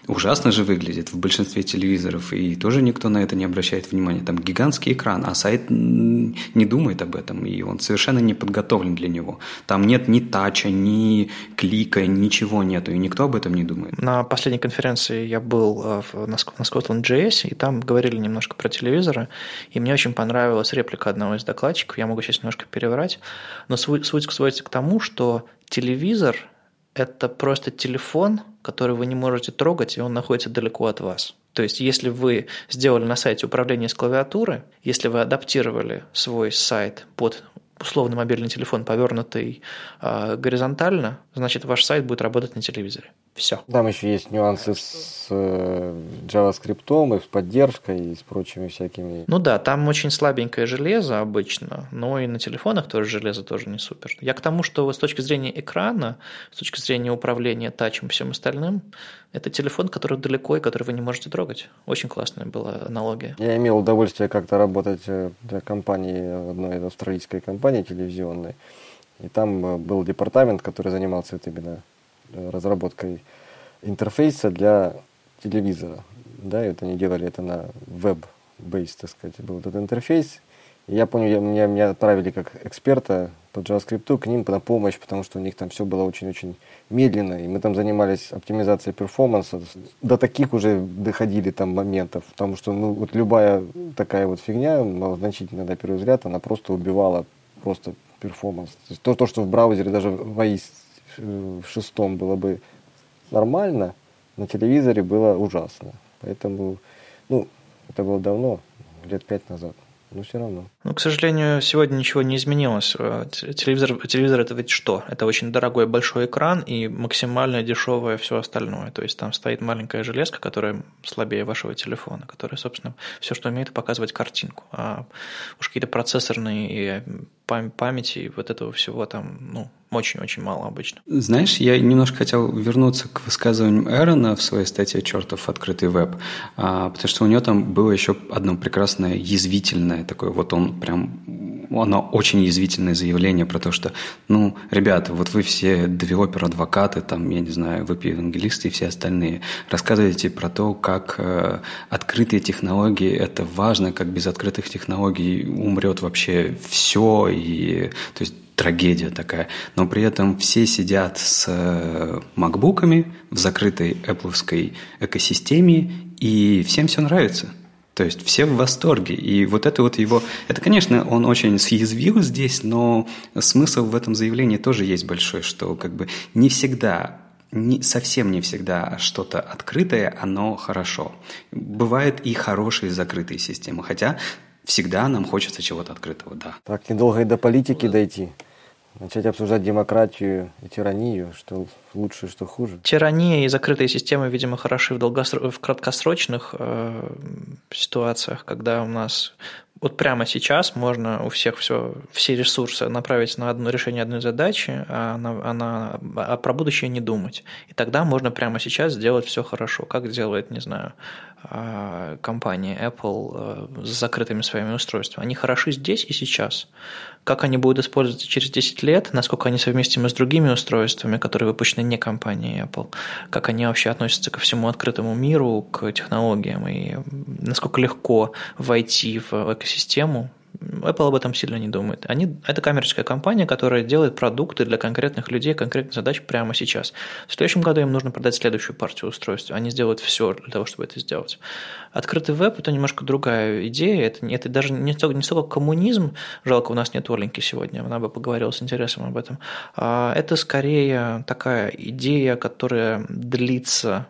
S2: ужасно же выглядит в большинстве телевизоров, и тоже никто на это не обращает внимания. Там гигантский экран, а сайт не думает об этом, и он совершенно не подготовлен для него. Там нет ни тача, ни клика, ничего нету, и никто об этом не думает.
S1: На последней конференции я был э, на Scotland JS, и там говорили немножко про телевизоры, и мне очень понравилась реплика одного из докладчиков, я могу сейчас немножко переврать, но суть сводится к тому, что телевизор – это просто телефон – который вы не можете трогать, и он находится далеко от вас. То есть, если вы сделали на сайте управление с клавиатуры, если вы адаптировали свой сайт под условно мобильный телефон, повернутый э, горизонтально, значит, ваш сайт будет работать на телевизоре. Все.
S3: Там еще есть нюансы с э, JavaScript и с поддержкой и с прочими всякими.
S1: Ну да, там очень слабенькое железо обычно, но и на телефонах тоже железо тоже не супер. Я к тому, что с точки зрения экрана, с точки зрения управления тачем и всем остальным, это телефон, который далеко и который вы не можете трогать. Очень классная была аналогия.
S3: Я имел удовольствие как-то работать э, для компании, одной австралийской компании телевизионной. И там э, был департамент, который занимался вот именно разработкой интерфейса для телевизора. Да, и вот они делали это на веб-бейс, так сказать, был этот интерфейс. И я помню, меня, меня отправили как эксперта по JavaScript к ним на помощь, потому что у них там все было очень-очень медленно, и мы там занимались оптимизацией перформанса. До таких уже доходили там моментов, потому что ну, вот любая такая вот фигня, значительно на первый взгляд, она просто убивала просто перформанс. То, есть то, то что в браузере даже в AIS в шестом было бы нормально, на телевизоре было ужасно. Поэтому, ну, это было давно, лет пять назад но все равно.
S1: Ну, к сожалению, сегодня ничего не изменилось. Э, телевизор, телевизор это ведь что? Это очень дорогой большой экран и максимально дешевое все остальное. То есть там стоит маленькая железка, которая слабее вашего телефона, которая, собственно, все, что умеет, показывать картинку. А уж какие-то процессорные памяти, вот этого всего там, ну, очень-очень мало обычно.
S2: Знаешь, я немножко хотел вернуться к высказыванию Эрона в своей статье «Чертов открытый веб», а, потому что у него там было еще одно прекрасное язвительное такое, вот он прям оно очень язвительное заявление про то, что, ну, ребята, вот вы все девелопер-адвокаты, там, я не знаю, веб-евангелисты и все остальные, рассказываете про то, как э, открытые технологии – это важно, как без открытых технологий умрет вообще все, и, то есть, трагедия такая. Но при этом все сидят с э, макбуками в закрытой Apple экосистеме, и всем все нравится. То есть все в восторге. И вот это вот его... Это, конечно, он очень съязвил здесь, но смысл в этом заявлении тоже есть большой, что как бы не всегда не, совсем не всегда что-то открытое, оно хорошо. Бывают и хорошие закрытые системы, хотя всегда нам хочется чего-то открытого, да.
S3: Так недолго и до политики дойти. Начать обсуждать демократию и тиранию, что лучше, что хуже.
S1: Тирания и закрытые системы, видимо, хороши в, долгосро... в краткосрочных э, ситуациях, когда у нас вот прямо сейчас можно у всех все, все ресурсы направить на одно решение одной задачи, а, на, а, на, а про будущее не думать. И тогда можно прямо сейчас сделать все хорошо, как делает, не знаю, а, компания Apple э, с закрытыми своими устройствами. Они хороши здесь и сейчас. Как они будут использоваться через 10 лет, насколько они совместимы с другими устройствами, которые выпущены не компанией Apple, как они вообще относятся ко всему открытому миру, к технологиям, и насколько легко войти в экосистему, Apple об этом сильно не думает. Они, это коммерческая компания, которая делает продукты для конкретных людей, конкретных задач прямо сейчас. В следующем году им нужно продать следующую партию устройств. Они сделают все для того, чтобы это сделать. Открытый веб – это немножко другая идея. Это, это даже не столько, не столько коммунизм, жалко, у нас нет Оленьки сегодня, она бы поговорила с интересом об этом. А это скорее такая идея, которая длится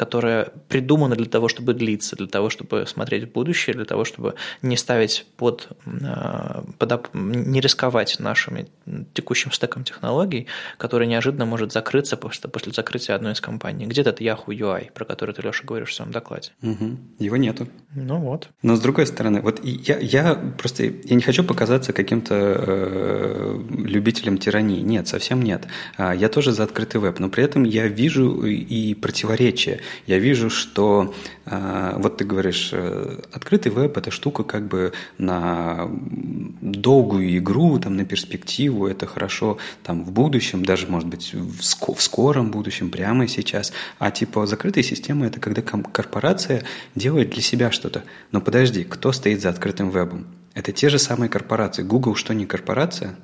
S1: которая придумана для того, чтобы длиться, для того, чтобы смотреть в будущее, для того, чтобы не ставить под, э, под не рисковать нашими текущим стеком технологий, который неожиданно может закрыться после, после закрытия одной из компаний. Где этот Yahoo UI, про который ты, Леша, говоришь в своем докладе?
S2: Угу. Его нету.
S1: Ну вот.
S2: Но с другой стороны, вот я, я просто я не хочу показаться каким-то э, любителем тирании. Нет, совсем нет. А, я тоже за открытый веб, но при этом я вижу и противоречия я вижу, что э, вот ты говоришь, э, открытый веб – это штука как бы на долгую игру, там, на перспективу, это хорошо там в будущем, даже, может быть, в, ск- в скором будущем, прямо сейчас. А типа закрытая система – это когда корпорация делает для себя что-то. Но подожди, кто стоит за открытым вебом? Это те же самые корпорации. Google что не корпорация?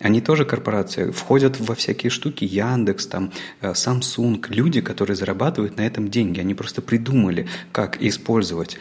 S2: Они тоже корпорации, входят во всякие штуки, Яндекс, там, э, Samsung, люди, которые зарабатывают на этом деньги. Они просто придумали, как использовать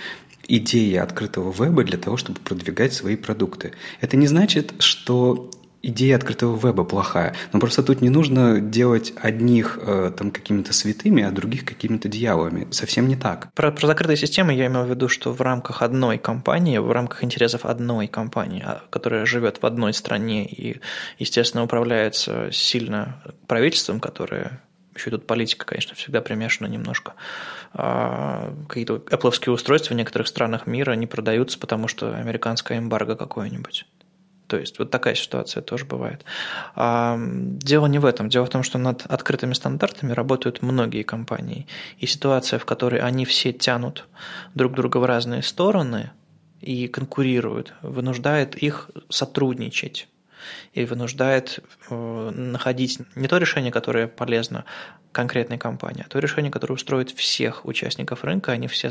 S2: идеи открытого веба для того, чтобы продвигать свои продукты. Это не значит, что идея открытого веба плохая. Но просто тут не нужно делать одних э, там какими-то святыми, а других какими-то дьяволами. Совсем не так.
S1: Про, про закрытые системы я имел в виду, что в рамках одной компании, в рамках интересов одной компании, а, которая живет в одной стране и, естественно, управляется сильно правительством, которое еще тут политика, конечно, всегда примешана немножко. А, какие-то Apple устройства в некоторых странах мира не продаются, потому что американская эмбарго какое-нибудь. То есть вот такая ситуация тоже бывает. Дело не в этом. Дело в том, что над открытыми стандартами работают многие компании. И ситуация, в которой они все тянут друг друга в разные стороны и конкурируют, вынуждает их сотрудничать и вынуждает э, находить не то решение, которое полезно конкретной компании, а то решение, которое устроит всех участников рынка, они все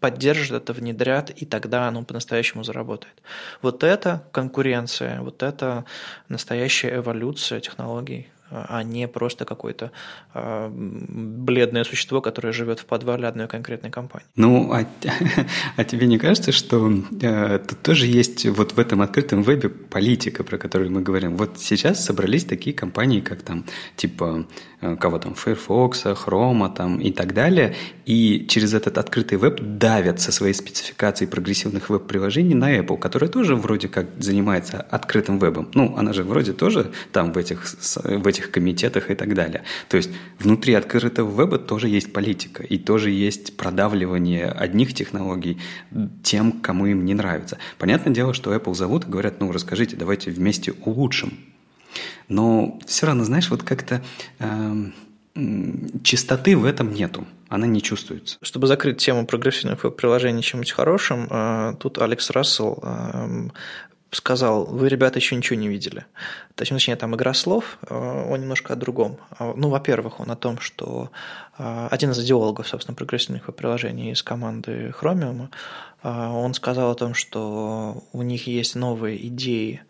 S1: поддержат это, внедрят, и тогда оно по-настоящему заработает. Вот это конкуренция, вот это настоящая эволюция технологий а не просто какое-то э, бледное существо, которое живет в подвале одной конкретной компании.
S2: Ну, а, а тебе не кажется, что э, тут тоже есть вот в этом открытом вебе политика, про которую мы говорим? Вот сейчас собрались такие компании, как там, типа, кого там, Firefox, Chrome там и так далее, и через этот открытый веб давят со своей спецификацией прогрессивных веб-приложений на Apple, которая тоже вроде как занимается открытым вебом. Ну, она же вроде тоже там в этих, в этих комитетах и так далее. То есть внутри открытого веба тоже есть политика и тоже есть продавливание одних технологий тем, кому им не нравится. Понятное дело, что Apple зовут и говорят, ну расскажите, давайте вместе улучшим. Но все равно, знаешь, вот как-то э, чистоты в этом нету она не чувствуется.
S1: Чтобы закрыть тему прогрессивных приложений чем-нибудь хорошим, э, тут Алекс Рассел эм, сказал, вы, ребята, еще ничего не видели. Точнее, там игра слов, э, он немножко о другом. А, ну, во-первых, он о том, что э, один из идеологов, собственно, прогрессивных приложений из команды Chromium, э, он сказал о том, что у них есть новые идеи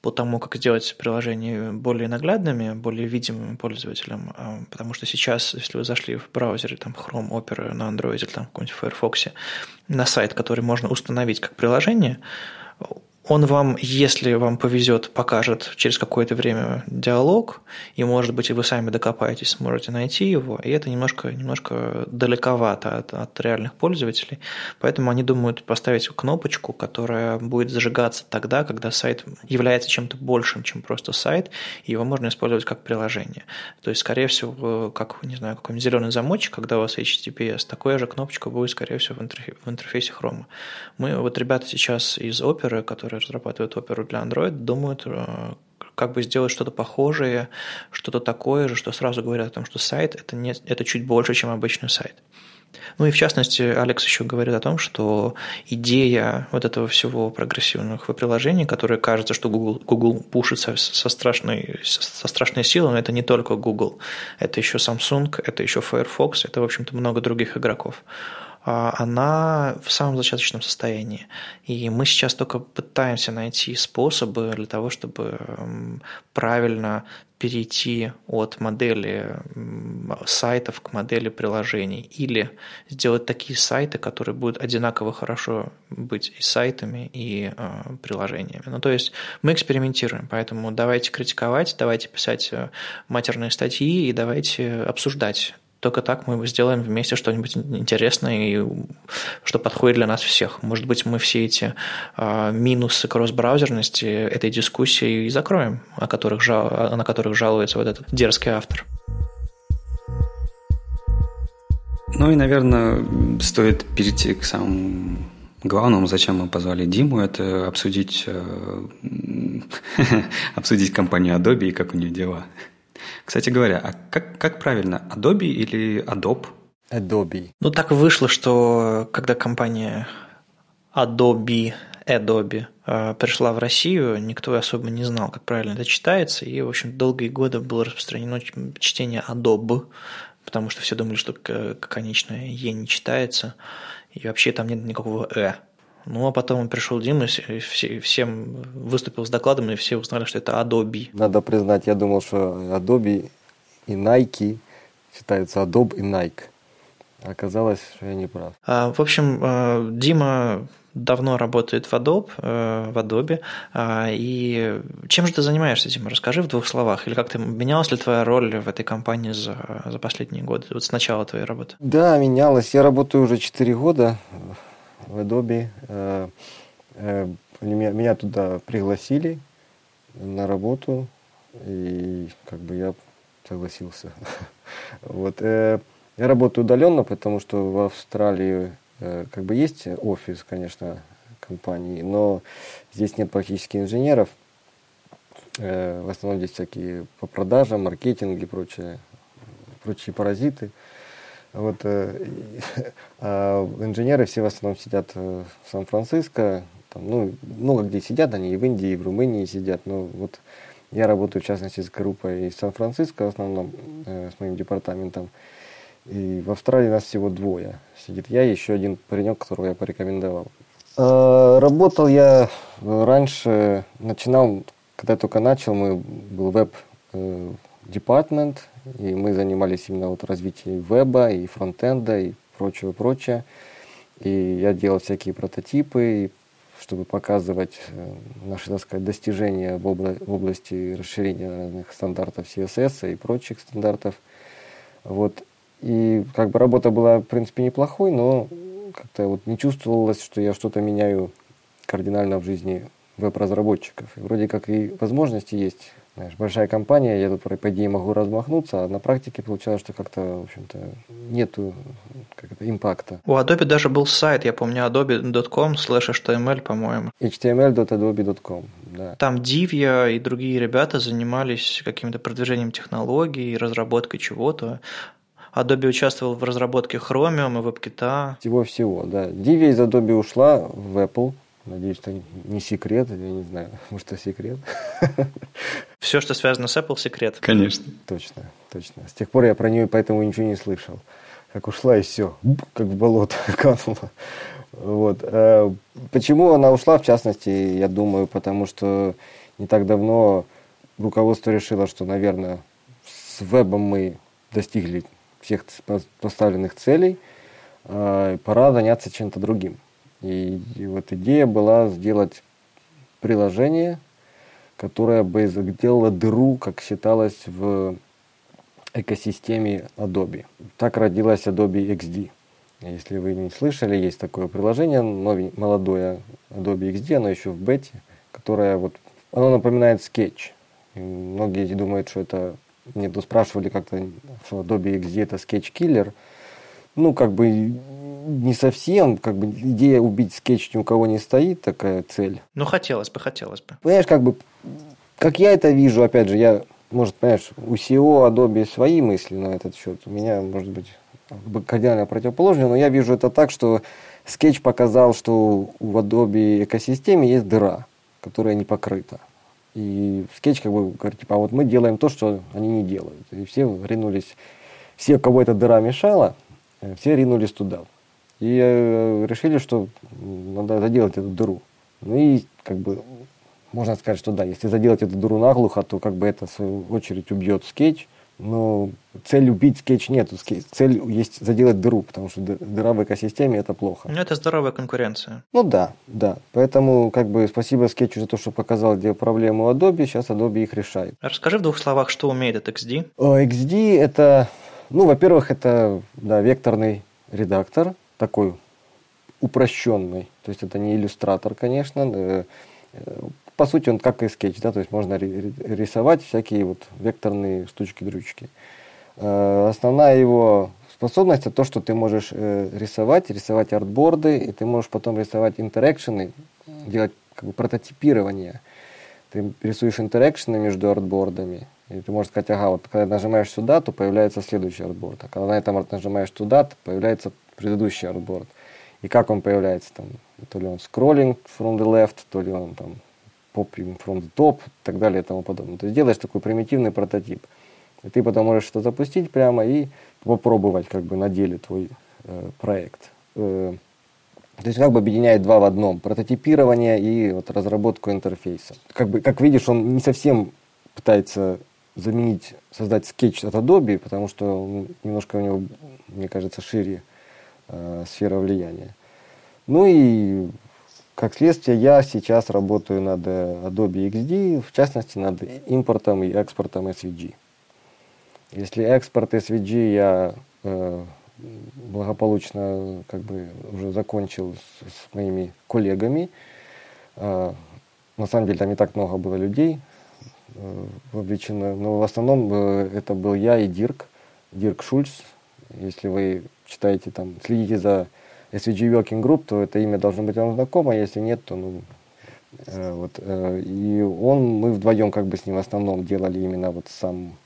S1: по тому, как сделать приложения более наглядными, более видимыми пользователям, потому что сейчас, если вы зашли в браузере, там, Chrome, Opera на Android или там каком-нибудь Firefox, на сайт, который можно установить как приложение, он вам, если вам повезет, покажет через какое-то время диалог, и, может быть, и вы сами докопаетесь, сможете найти его, и это немножко, немножко далековато от, от реальных пользователей, поэтому они думают поставить кнопочку, которая будет зажигаться тогда, когда сайт является чем-то большим, чем просто сайт, и его можно использовать как приложение. То есть, скорее всего, как, не знаю, какой-нибудь зеленый замочек, когда у вас HTTPS, такая же кнопочка будет, скорее всего, в интерфейсе Chrome. Мы, вот ребята сейчас из Opera, которые разрабатывают оперу для Android, думают, э, как бы сделать что-то похожее, что-то такое же, что сразу говорят о том, что сайт это, не, это чуть больше, чем обычный сайт. Ну и в частности, Алекс еще говорит о том, что идея вот этого всего прогрессивных приложений, которые кажется, что Google, Google пушит со, со, страшной, со страшной силой, но это не только Google, это еще Samsung, это еще Firefox, это, в общем-то, много других игроков. А, она в самом зачаточном состоянии. И мы сейчас только пытаемся найти способы для того, чтобы правильно перейти от модели сайтов к модели приложений или сделать такие сайты, которые будут одинаково хорошо быть и сайтами, и э, приложениями. Ну, то есть мы экспериментируем, поэтому давайте критиковать, давайте писать э, матерные статьи и давайте обсуждать только так мы сделаем вместе что-нибудь интересное, и что подходит для нас всех. Может быть, мы все эти э, минусы кросс-браузерности этой дискуссии и закроем, о которых жал, на которых жалуется вот этот дерзкий автор.
S2: Ну и, наверное, стоит перейти к самому главному, зачем мы позвали Диму, это обсудить, э, обсудить компанию Adobe и как у нее дела. Кстати говоря, а как, как правильно, Adobe или Adobe?
S3: Adobe.
S1: Ну, так вышло, что когда компания Adobe, Adobe э, пришла в Россию, никто особо не знал, как правильно это читается, и, в общем, долгие годы было распространено чтение Adobe, потому что все думали, что конечное «е» не читается, и вообще там нет никакого «э». Ну, а потом пришел Дима, и все, всем выступил с докладом, и все узнали, что это Adobe.
S3: Надо признать, я думал, что Adobe и Nike считаются Adobe и Nike. Оказалось, что я не прав.
S1: А, в общем, а, Дима давно работает в Adobe, э, в Adobe. А, и чем же ты занимаешься, Дима? Расскажи в двух словах. Или как ты менялась ли твоя роль в этой компании за, за последние годы, вот с начала твоей работы?
S3: Да, менялась. Я работаю уже 4 года в Adobe. Э, э, меня туда пригласили на работу, и как бы я согласился. Вот. Э, я работаю удаленно, потому что в Австралии как бы есть офис, конечно, компании, но здесь нет практически инженеров. В основном здесь всякие по продажам, маркетинг и прочее, прочие паразиты. Вот, э, а инженеры все в основном сидят э, в Сан-Франциско, там, ну, много где сидят они, и в Индии, и в Румынии сидят, но вот я работаю, в частности, с группой из Сан-Франциско, в основном, э, с моим департаментом, и в Австралии нас всего двое. Сидит я и еще один паренек, которого я порекомендовал. Э, работал я раньше, начинал, когда я только начал, мы был веб-департмент, и мы занимались именно вот развитием веба и фронтенда и прочего, прочее. И я делал всякие прототипы, чтобы показывать э, наши, так сказать, достижения в, обла- в области расширения разных стандартов CSS и прочих стандартов. Вот. И как бы работа была, в принципе, неплохой, но как-то вот не чувствовалось, что я что-то меняю кардинально в жизни веб-разработчиков. И вроде как и возможности есть знаешь, большая компания, я тут, по идее, могу размахнуться, а на практике получалось, что как-то, в общем-то, нету как это, импакта.
S1: У Adobe даже был сайт, я помню, adobe.com slash html, по-моему.
S3: html.adobe.com, да.
S1: Там Divya и другие ребята занимались каким-то продвижением технологий, разработкой чего-то. Adobe участвовал в разработке Chromium и WebKit.
S3: Всего-всего, да. Divya из Adobe ушла в Apple, Надеюсь, это не секрет, я не знаю, может, это секрет.
S1: Все, что связано с Apple, секрет.
S2: Конечно.
S3: Точно, точно. С тех пор я про нее поэтому ничего не слышал. Как ушла и все, как в болото канула. Вот. Э, почему она ушла, в частности, я думаю, потому что не так давно руководство решило, что, наверное, с вебом мы достигли всех поставленных целей, а пора заняться чем-то другим. И, и вот идея была сделать приложение, которое бы сделало дыру, как считалось в экосистеме Adobe. Так родилась Adobe XD. Если вы не слышали, есть такое приложение, новень, молодое Adobe XD, оно еще в бете, которое вот, оно напоминает скетч. Многие думают, что это, мне тут спрашивали как-то, что Adobe XD это Sketch-killer. Ну, как бы не совсем, как бы идея убить скетч ни у кого не стоит, такая цель.
S1: Ну, хотелось бы, хотелось бы.
S3: Понимаешь, как бы, как я это вижу, опять же, я, может, понимаешь, у CEO Adobe свои мысли на этот счет. У меня, может быть, кардинально противоположное, но я вижу это так, что скетч показал, что в Adobe экосистеме есть дыра, которая не покрыта. И скетч как бы говорит, типа, а вот мы делаем то, что они не делают. И все ринулись, все, кого эта дыра мешала, э, все ринулись туда. И э, решили, что надо заделать эту дыру. Ну и как бы можно сказать, что да, если заделать эту дыру наглухо, то как бы это в свою очередь убьет скетч, но цель убить скетч нет. Цель есть заделать дыру, потому что дыра в экосистеме это плохо.
S1: Ну, это здоровая конкуренция.
S3: Ну да, да. Поэтому как бы спасибо скетчу за то, что показал, где проблемы у Adobe. Сейчас Adobe их решает.
S1: Расскажи в двух словах, что умеет этот XD.
S3: О, XD это, ну, во-первых, это да, векторный редактор, такой упрощенный. То есть это не иллюстратор, конечно. Э, по сути, он как и скетч, да, то есть можно рисовать всякие вот векторные штучки-дрючки. Э, основная его способность это то, что ты можешь э, рисовать, рисовать artboard ы, и ты можешь потом рисовать interaction ы, делать как бы прототипирование. Ты рисуешь interaction ы между artboard ами, и ты можешь сказать, ага, вот когда нажимаешь сюда, то появляется следующий artboard, а когда на этом нажимаешь туда, то появляется предыдущий artboard. И как он появляется там, то ли он scrolling from the left, то ли он там popping from the top и так далее и тому подобное. То есть делаешь такой примитивный прототип. И ты потом можешь это запустить прямо и попробовать как бы на деле твой э, проект. Э, то есть как бы объединяет два в одном. Прототипирование и вот разработку интерфейса. Как бы, как видишь, он не совсем пытается заменить, создать скетч от Adobe, потому что немножко у него, мне кажется, шире э, сфера влияния. Ну и как следствие, я сейчас работаю над э, Adobe XD, в частности, над импортом и экспортом SVG. Если экспорт SVG я э, благополучно как бы уже закончил с, с моими коллегами, э, на самом деле там не так много было людей э, вовлечено, но в основном э, это был я и Дирк, Дирк Шульц. Если вы читаете там, следите за SVG Working Group, то это имя должно быть вам знакомо, если нет, то ну, э, вот, э, и он, мы вдвоем как бы с ним в основном делали именно вот сам,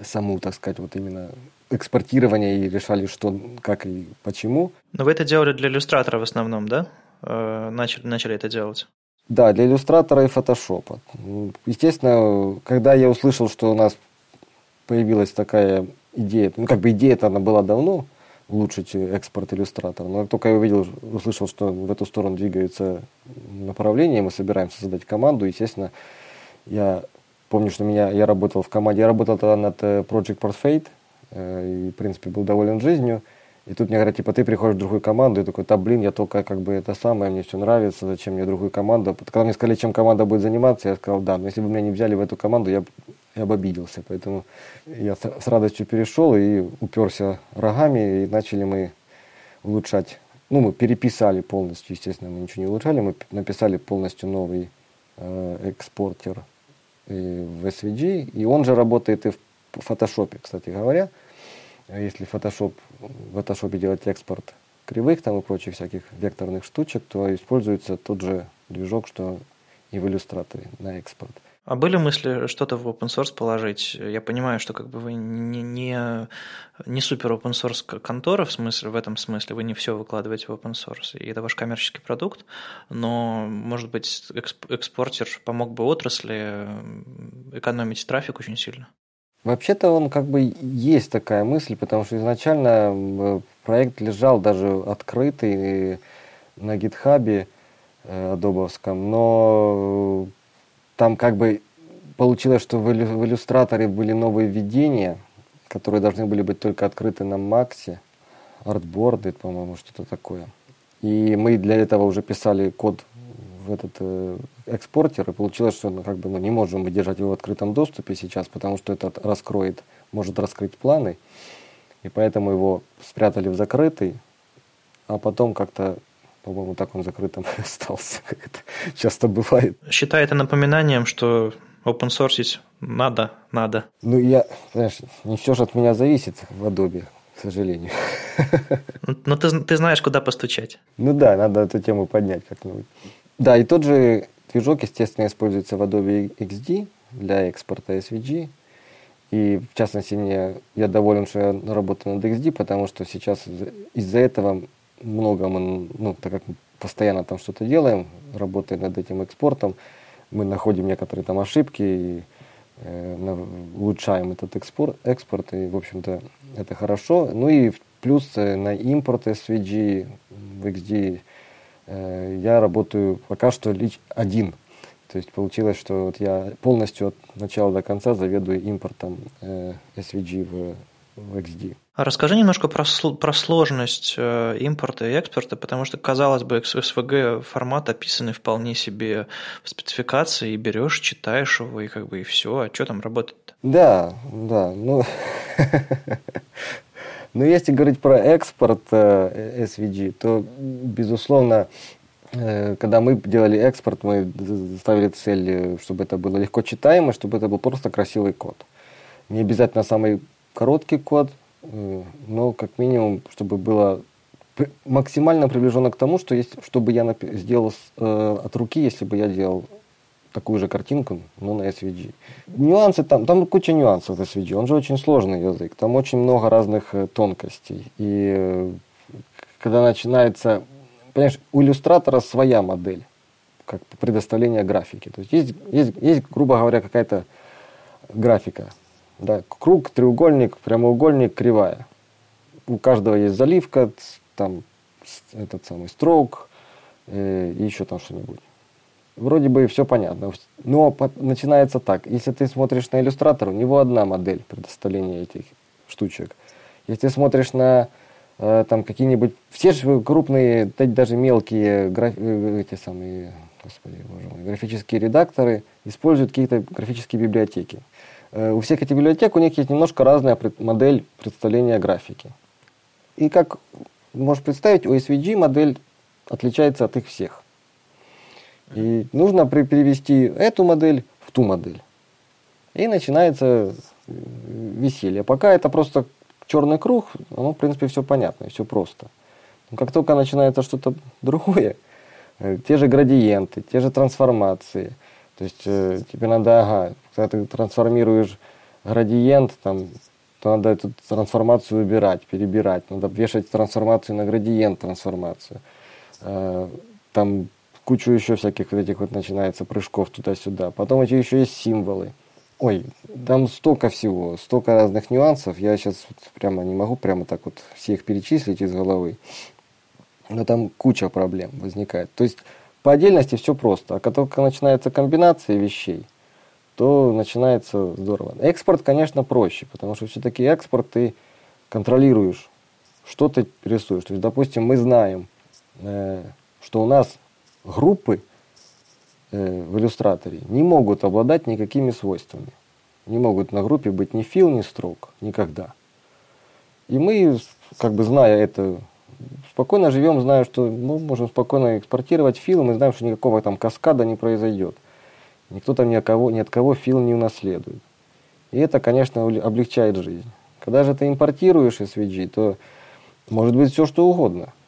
S3: саму, так сказать, вот именно экспортирование и решали, что, как и почему.
S1: Но вы это делали для иллюстратора в основном, да? Э, начали, начали это делать?
S3: Да, для иллюстратора и фотошопа. Естественно, когда я услышал, что у нас появилась такая идея, ну как бы идея-то она была давно, улучшить экспорт иллюстратора. Но только я увидел, услышал, что в эту сторону двигается направление, мы собираемся создать команду, естественно, я помню, что меня, я работал в команде, я работал тогда над э, Project Portfade, э, и, в принципе, был доволен жизнью. И тут мне говорят, типа, ты приходишь в другую команду, и такой, да, блин, я только как бы это самое, мне все нравится, зачем мне другую команду. Когда мне сказали, чем команда будет заниматься, я сказал, да, но если бы меня не взяли в эту команду, я, я бы обиделся. Поэтому я с радостью перешел и уперся рогами, и начали мы улучшать. Ну, мы переписали полностью, естественно, мы ничего не улучшали, мы написали полностью новый э, экспортер э, в SVG, и он же работает и в фотошопе, кстати говоря. Если Photoshop, в Photoshop делать экспорт кривых там и прочих всяких векторных штучек, то используется тот же движок, что и в иллюстраторе на экспорт.
S1: А были мысли что-то в open source положить? Я понимаю, что как бы вы не, не, не супер open source контора в смысле, в этом смысле, вы не все выкладываете в open source, и это ваш коммерческий продукт, но, может быть, экспортер помог бы отрасли экономить трафик очень сильно?
S3: Вообще-то он как бы есть такая мысль, потому что изначально проект лежал даже открытый на гитхабе э, адобовском, но там как бы получилось, что в иллюстраторе были новые введения, которые должны были быть только открыты на Максе, артборды, по-моему, что-то такое. И мы для этого уже писали код в этот э, экспортер, и получилось, что ну, как бы, ну, не можем мы его в открытом доступе сейчас, потому что это раскроет, может раскрыть планы, и поэтому его спрятали в закрытый, а потом как-то по-моему, так он закрытым остался, как это часто бывает.
S1: Считай это напоминанием, что open source надо, надо.
S3: Ну, я, знаешь, не все же от меня зависит в Adobe, к сожалению.
S1: Но ну, ты, ты знаешь, куда постучать.
S3: Ну да, надо эту тему поднять как-нибудь. Да, и тот же движок, естественно, используется в Adobe XD для экспорта SVG. И в частности, мне, я доволен, что я работаю над XD, потому что сейчас из-за этого много мы, ну, так как мы постоянно там что-то делаем, работая над этим экспортом, мы находим некоторые там ошибки и э, улучшаем этот экспорт, экспорт, и, в общем-то, это хорошо. Ну и плюс э, на импорт SVG в XD э, я работаю пока что лич один. То есть получилось, что вот я полностью от начала до конца заведую импортом э, SVG в, в XD.
S1: А расскажи немножко про, про сложность э, импорта и экспорта, потому что, казалось бы, SVG формат описанный вполне себе в спецификации, и берешь, читаешь его, и как бы и все. А что там работает?
S3: Да, да. Ну, но если говорить про экспорт э, SVG, то, безусловно, э, когда мы делали экспорт, мы ставили цель, чтобы это было легко читаемо, чтобы это был просто красивый код. Не обязательно самый короткий код – Э, но как минимум, чтобы было максимально приближено к тому, что есть, чтобы я сделал э, от руки, если бы я делал такую же картинку, но на SVG. Нюансы там, там куча нюансов в SVG, он же очень сложный язык, там очень много разных э, тонкостей. И э, когда начинается, понимаешь, у иллюстратора своя модель, как предоставление графики. То есть есть, есть, есть грубо говоря, какая-то графика, да, круг, треугольник, прямоугольник, кривая. У каждого есть заливка, там этот самый строк э, и еще там что-нибудь. Вроде бы все понятно. Но начинается так. Если ты смотришь на иллюстратор, у него одна модель предоставления этих штучек. Если ты смотришь на э, там какие-нибудь... Все же крупные, даже мелкие граф, э, эти самые, господи, боже мой, графические редакторы используют какие-то графические библиотеки. Э, у всех этих библиотек у них есть немножко разная модель представления графики. И как можешь представить, у SVG модель отличается от их всех. И нужно перевести эту модель в ту модель. И начинается э, веселье. Пока это просто черный круг, ну, в принципе, все понятно, все просто. Но как только начинается что-то другое, э, те же градиенты, те же трансформации – то есть э, тебе надо, ага, когда ты трансформируешь градиент, там, то надо эту трансформацию убирать, перебирать. Надо вешать трансформацию на градиент трансформацию. Э, там кучу еще всяких вот этих вот начинается прыжков туда-сюда. Потом эти еще есть символы. Ой, там столько всего, столько разных нюансов. Я сейчас вот прямо не могу прямо так вот всех перечислить из головы. Но там куча проблем возникает. То есть по отдельности все просто, а как только начинается комбинация вещей, то начинается здорово. Экспорт, конечно, проще, потому что все-таки экспорт ты контролируешь, что ты рисуешь. То есть, допустим, мы знаем, э, что у нас группы э, в иллюстраторе не могут обладать никакими свойствами. Не могут на группе быть ни фил, ни строк. Никогда. И мы, как бы зная это спокойно живем, зная, что мы можем спокойно экспортировать филы, мы знаем, что никакого там каскада не произойдет. Никто там ни от кого, ни от кого фил не унаследует. И это, конечно, облегчает жизнь. Когда же ты импортируешь SVG, то может быть все что угодно –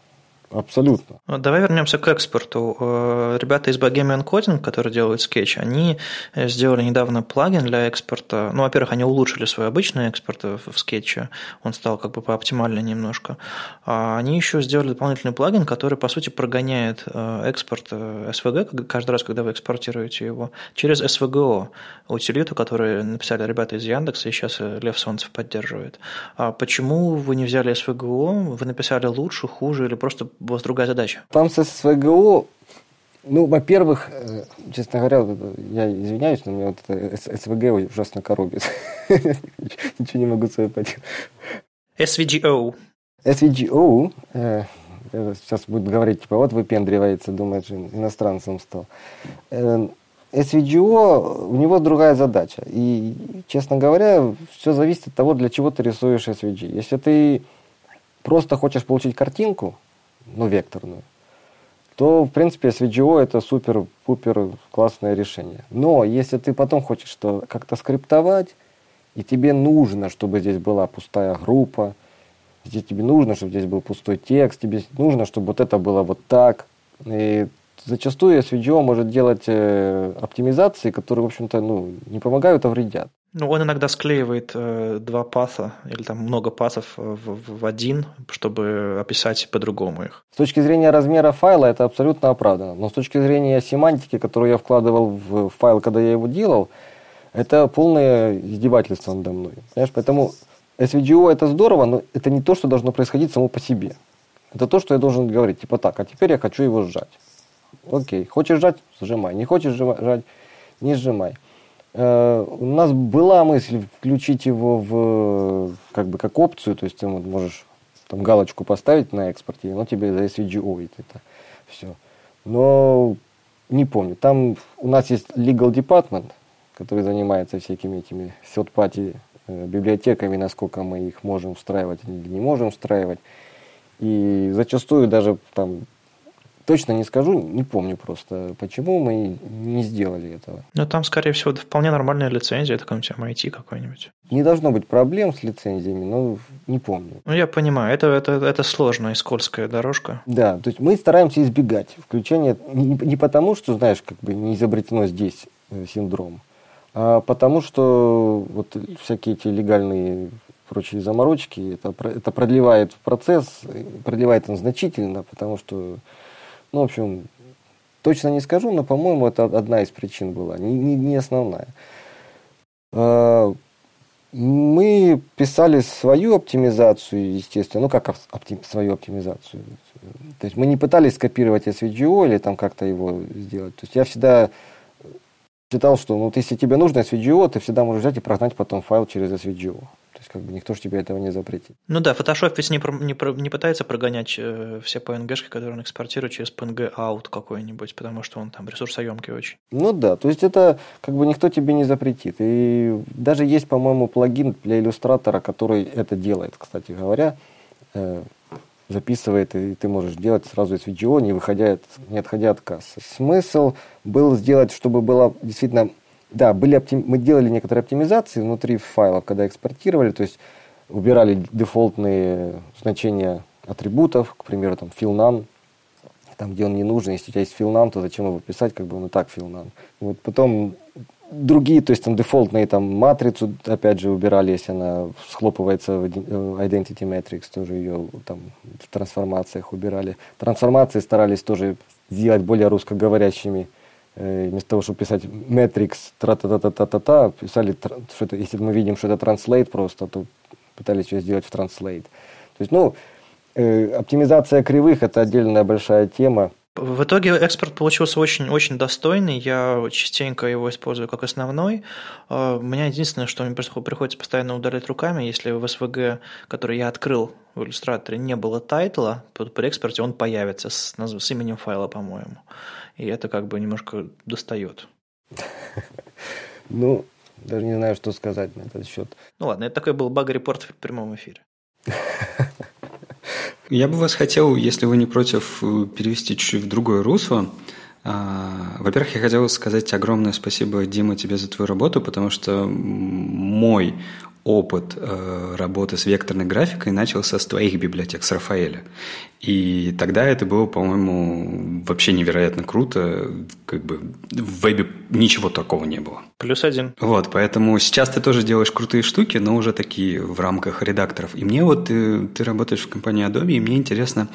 S3: Абсолютно.
S1: Давай вернемся к экспорту. Э, ребята из Bohemian Coding, которые делают скетч, они э, сделали недавно плагин для экспорта. Ну, во-первых, они улучшили свой обычный экспорт в скетче, он стал как бы пооптимальнее немножко. А они еще сделали дополнительный плагин, который, по сути, прогоняет э, экспорт SVG каждый раз, когда вы экспортируете его, через SVGO, утилиту, которую написали ребята из Яндекса, и сейчас Лев Солнцев поддерживает. А почему вы не взяли SVGO? Вы написали лучше, хуже или просто у вас другая задача?
S3: Там с СВГО, ну, во-первых, э, честно говоря, я извиняюсь, но меня вот это СВГ ужасно коробит. Ничего не могу с собой поделать.
S1: SVGO.
S3: SVGO, э, Сейчас будет говорить, типа, вот выпендривается, думает, что иностранцем стал. Э, SVGO, у него другая задача. И, честно говоря, все зависит от того, для чего ты рисуешь SVG. Если ты просто хочешь получить картинку, ну, векторную, то, в принципе, SVGO это супер-пупер классное решение. Но если ты потом хочешь что как-то скриптовать, и тебе нужно, чтобы здесь была пустая группа, здесь тебе нужно, чтобы здесь был пустой текст, тебе нужно, чтобы вот это было вот так. И зачастую SVGO может делать э, оптимизации, которые, в общем-то, ну, не помогают, а вредят.
S1: Ну, он иногда склеивает э, два паса или там много пасов в, в один, чтобы описать по-другому их.
S3: С точки зрения размера файла это абсолютно оправдано. Но с точки зрения семантики, которую я вкладывал в файл, когда я его делал, это полное издевательство надо мной. Понимаешь? Поэтому SVGO это здорово, но это не то, что должно происходить само по себе. Это то, что я должен говорить. Типа так, а теперь я хочу его сжать. Окей, хочешь сжать, сжимай. Не хочешь сжать, не сжимай. Э, у нас была мысль включить его в как бы как опцию, то есть ты можешь там галочку поставить на экспорте, но тебе за SVG это все. Но не помню. Там у нас есть legal department, который занимается всякими этими third-party э, библиотеками, насколько мы их можем встраивать или не можем встраивать. И зачастую даже там Точно не скажу, не помню просто, почему мы не сделали этого.
S1: Ну, там, скорее всего, вполне нормальная лицензия, это какой-нибудь MIT какой-нибудь.
S3: Не должно быть проблем с лицензиями, но не помню.
S1: Ну, я понимаю, это, это, это сложная и скользкая дорожка.
S3: Да, то есть мы стараемся избегать включения, не, не потому, что, знаешь, как бы не изобретено здесь э, синдром, а потому что вот всякие эти легальные прочие заморочки, это, это продлевает процесс, продлевает он значительно, потому что ну, в общем, точно не скажу, но, по-моему, это одна из причин была, не, не, не основная. А, мы писали свою оптимизацию, естественно, ну как оптим, свою оптимизацию. То есть мы не пытались скопировать SVGO или там как-то его сделать. То есть я всегда считал, что ну, вот если тебе нужно SVGO, ты всегда можешь взять и прогнать потом файл через SVGO. Как бы никто же тебе этого не запретит.
S1: Ну да, Photoshop ведь не, не, не пытается прогонять э, все PNG-шки, которые он экспортирует через PNG out какой-нибудь, потому что он там ресурсоемкий очень.
S3: Ну да, то есть это как бы никто тебе не запретит. И даже есть, по-моему, плагин для иллюстратора, который это делает, кстати говоря. Э, записывает, и ты можешь делать сразу из видео, не, выходя, не отходя от кассы. Смысл был сделать, чтобы было действительно да, были оптим... мы делали некоторые оптимизации внутри файлов, когда экспортировали, то есть убирали дефолтные значения атрибутов, к примеру, там fill там, где он не нужен. Если у тебя есть fill то зачем его писать, как бы он и так fill. Вот потом другие, то есть там дефолтные там матрицу, опять же, убирали, если она схлопывается в э, Identity Matrix, тоже ее там в трансформациях убирали. Трансформации старались тоже сделать более русскоговорящими вместо того, чтобы писать metrics, тра-та-та-та-та-та, писали, что это, если мы видим, что это translate просто, то пытались ее сделать в translate. То есть, ну, э, оптимизация кривых – это отдельная большая тема.
S1: В итоге экспорт получился очень-очень достойный. Я частенько его использую как основной. А, у меня единственное, что мне приходится постоянно удалять руками, если в SVG, который я открыл в иллюстраторе, не было тайтла, при экспорте он появится с, с именем файла, по-моему и это как бы немножко достает.
S3: Ну, даже не знаю, что сказать на этот счет.
S1: Ну ладно, это такой был баг-репорт в прямом эфире.
S2: Я бы вас хотел, если вы не против, перевести чуть-чуть в другое русло. А, во-первых, я хотел сказать огромное спасибо, Дима, тебе за твою работу, потому что мой опыт э, работы с векторной графикой начался с твоих библиотек, с Рафаэля. И тогда это было, по-моему, вообще невероятно круто. Как бы в вебе ничего такого не было.
S1: Плюс один.
S2: Вот, поэтому сейчас ты тоже делаешь крутые штуки, но уже такие в рамках редакторов. И мне вот ты, э, ты работаешь в компании Adobe, и мне интересно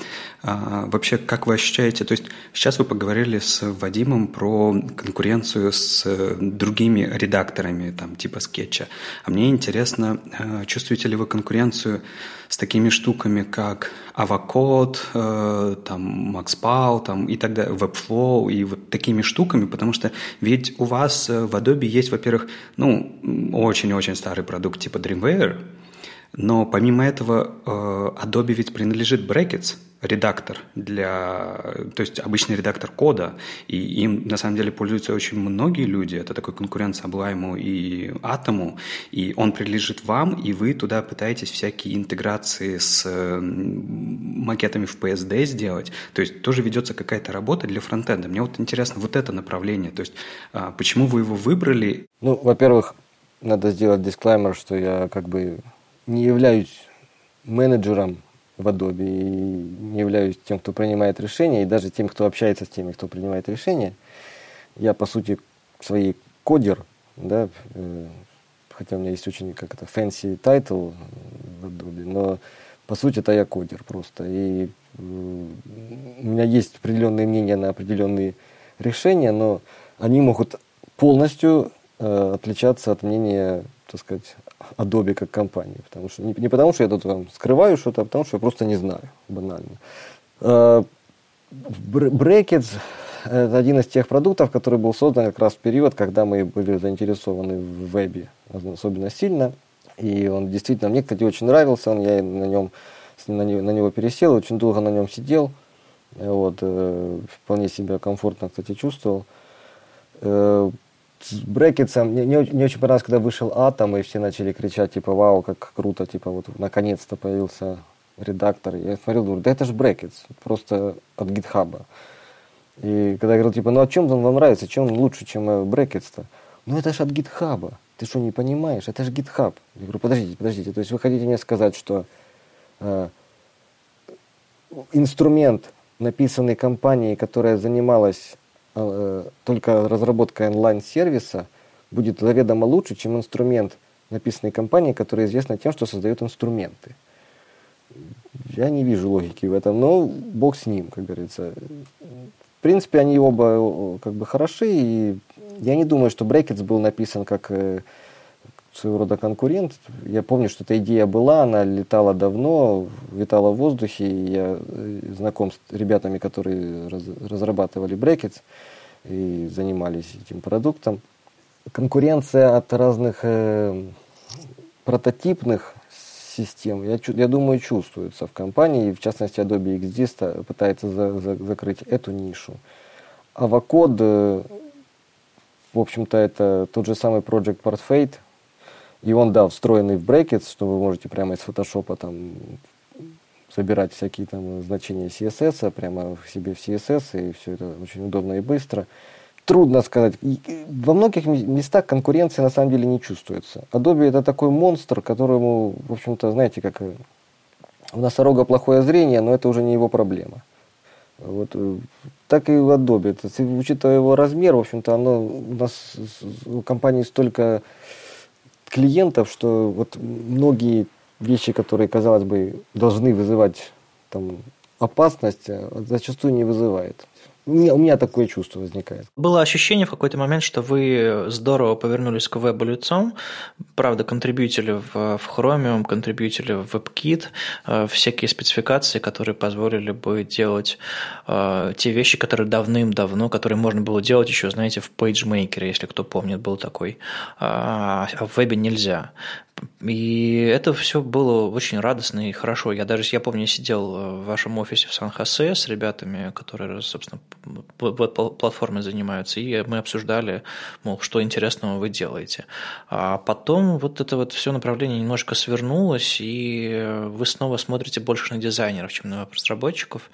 S2: а, вообще, как вы ощущаете, то есть сейчас вы поговорили с Вадимом про конкуренцию с э, другими редакторами, там, типа скетча. А мне интересно, а, чувствуете ли вы конкуренцию с такими штуками, как Avacode, э, там, MaxPal там, и так далее, Webflow и вот такими штуками, потому что ведь у вас э, в Adobe есть, во-первых, ну, очень-очень старый продукт типа Dreamweaver, Но помимо этого, э, Adobe ведь принадлежит Brackets, редактор для, то есть обычный редактор кода, и им на самом деле пользуются очень многие люди. Это такой конкурент Sublime и Atom, и он принадлежит вам, и вы туда пытаетесь всякие интеграции с макетами в PSD сделать. То есть тоже ведется какая-то работа для фронтенда. Мне вот интересно вот это направление. То есть а, почему вы его выбрали?
S3: Ну, во-первых, надо сделать дисклаймер, что я как бы не являюсь менеджером в Adobe и не являюсь тем, кто принимает решения, и даже тем, кто общается с теми, кто принимает решения. Я, по сути, своей кодер, да, э, хотя у меня есть очень как это fancy title в Adobe, но по сути это я кодер просто. И у меня есть определенные мнения на определенные решения, но они могут полностью э, отличаться от мнения, так сказать, Adobe как компании. Потому что, не, не потому, что я тут там скрываю что-то, а потому что я просто не знаю, банально. Э, Brackets – это один из тех продуктов, который был создан как раз в период, когда мы были заинтересованы в вебе особенно сильно. И он действительно мне, кстати, очень нравился. Он, я на нем на него, на него пересел, очень долго на нем сидел. Вот, э, вполне себя комфортно, кстати, чувствовал. Э, брекетсом, мне, мне, мне очень понравилось, когда вышел Атом, и все начали кричать, типа, вау, как круто, типа, вот наконец-то появился редактор. Я смотрел, говорю, да это же брекетс, просто от гитхаба. И когда я говорил, типа, ну а чем он вам нравится, чем он лучше, чем брекетс-то? Ну это же от гитхаба. Ты что, не понимаешь? Это же гитхаб. Я говорю, подождите, подождите. То есть вы хотите мне сказать, что э, инструмент, написанный компанией, которая занималась Э, только разработка онлайн-сервиса будет заведомо лучше, чем инструмент, написанный компанией, которая известна тем, что создает инструменты. Я не вижу логики в этом, но бог с ним, как говорится. В принципе, они оба как бы хороши, и я не думаю, что Brackets был написан как э, своего рода конкурент. Я помню, что эта идея была, она летала давно, витала в воздухе. И я э, знаком с ребятами, которые раз, разрабатывали брекетс и занимались этим продуктом. Конкуренция от разных э, прототипных систем, я, я думаю, чувствуется в компании. И в частности, Adobe XD пытается за, за, закрыть эту нишу. Avacode, э, в общем-то, это тот же самый Project Portfate, и он, да, встроенный в брекет, что вы можете прямо из фотошопа там собирать всякие там значения CSS, а прямо в себе в CSS, и все это очень удобно и быстро. Трудно сказать. И во многих местах конкуренция на самом деле не чувствуется. Adobe это такой монстр, которому, в общем-то, знаете, как э, у носорога плохое зрение, но это уже не его проблема. Вот э, так и в Adobe. Это, учитывая его размер, в общем-то, оно у нас у компании столько клиентов, что вот многие вещи, которые, казалось бы, должны вызывать там, опасность, а зачастую не вызывает. У меня, такое чувство возникает.
S1: Было ощущение в какой-то момент, что вы здорово повернулись к вебу лицом. Правда, контрибьютили в, в Chromium, контрибьютили в WebKit, э, всякие спецификации, которые позволили бы делать э, те вещи, которые давным-давно, которые можно было делать еще, знаете, в PageMaker, если кто помнит, был такой. А, а в вебе нельзя. И это все было очень радостно и хорошо. Я даже, я помню, сидел э, в вашем офисе в Сан-Хосе с ребятами, которые, собственно, платформой занимаются, и мы обсуждали, мол, что интересного вы делаете. А потом вот это вот все направление немножко свернулось, и вы снова смотрите больше на дизайнеров, чем на разработчиков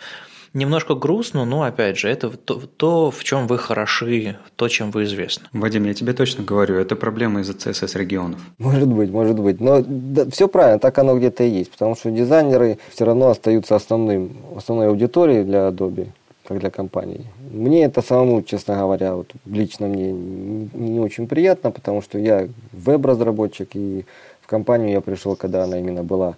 S1: немножко грустно, но опять же, это то, то, в чем вы хороши, то, чем вы известны.
S2: Вадим, я тебе точно говорю, это проблема из-за CSS регионов.
S3: Может быть, может быть. Но да, все правильно, так оно где-то и есть. Потому что дизайнеры все равно остаются основным, основной аудиторией для Adobe как для компании. Мне это самому, честно говоря, вот лично мне не очень приятно, потому что я веб-разработчик, и в компанию я пришел, когда она именно была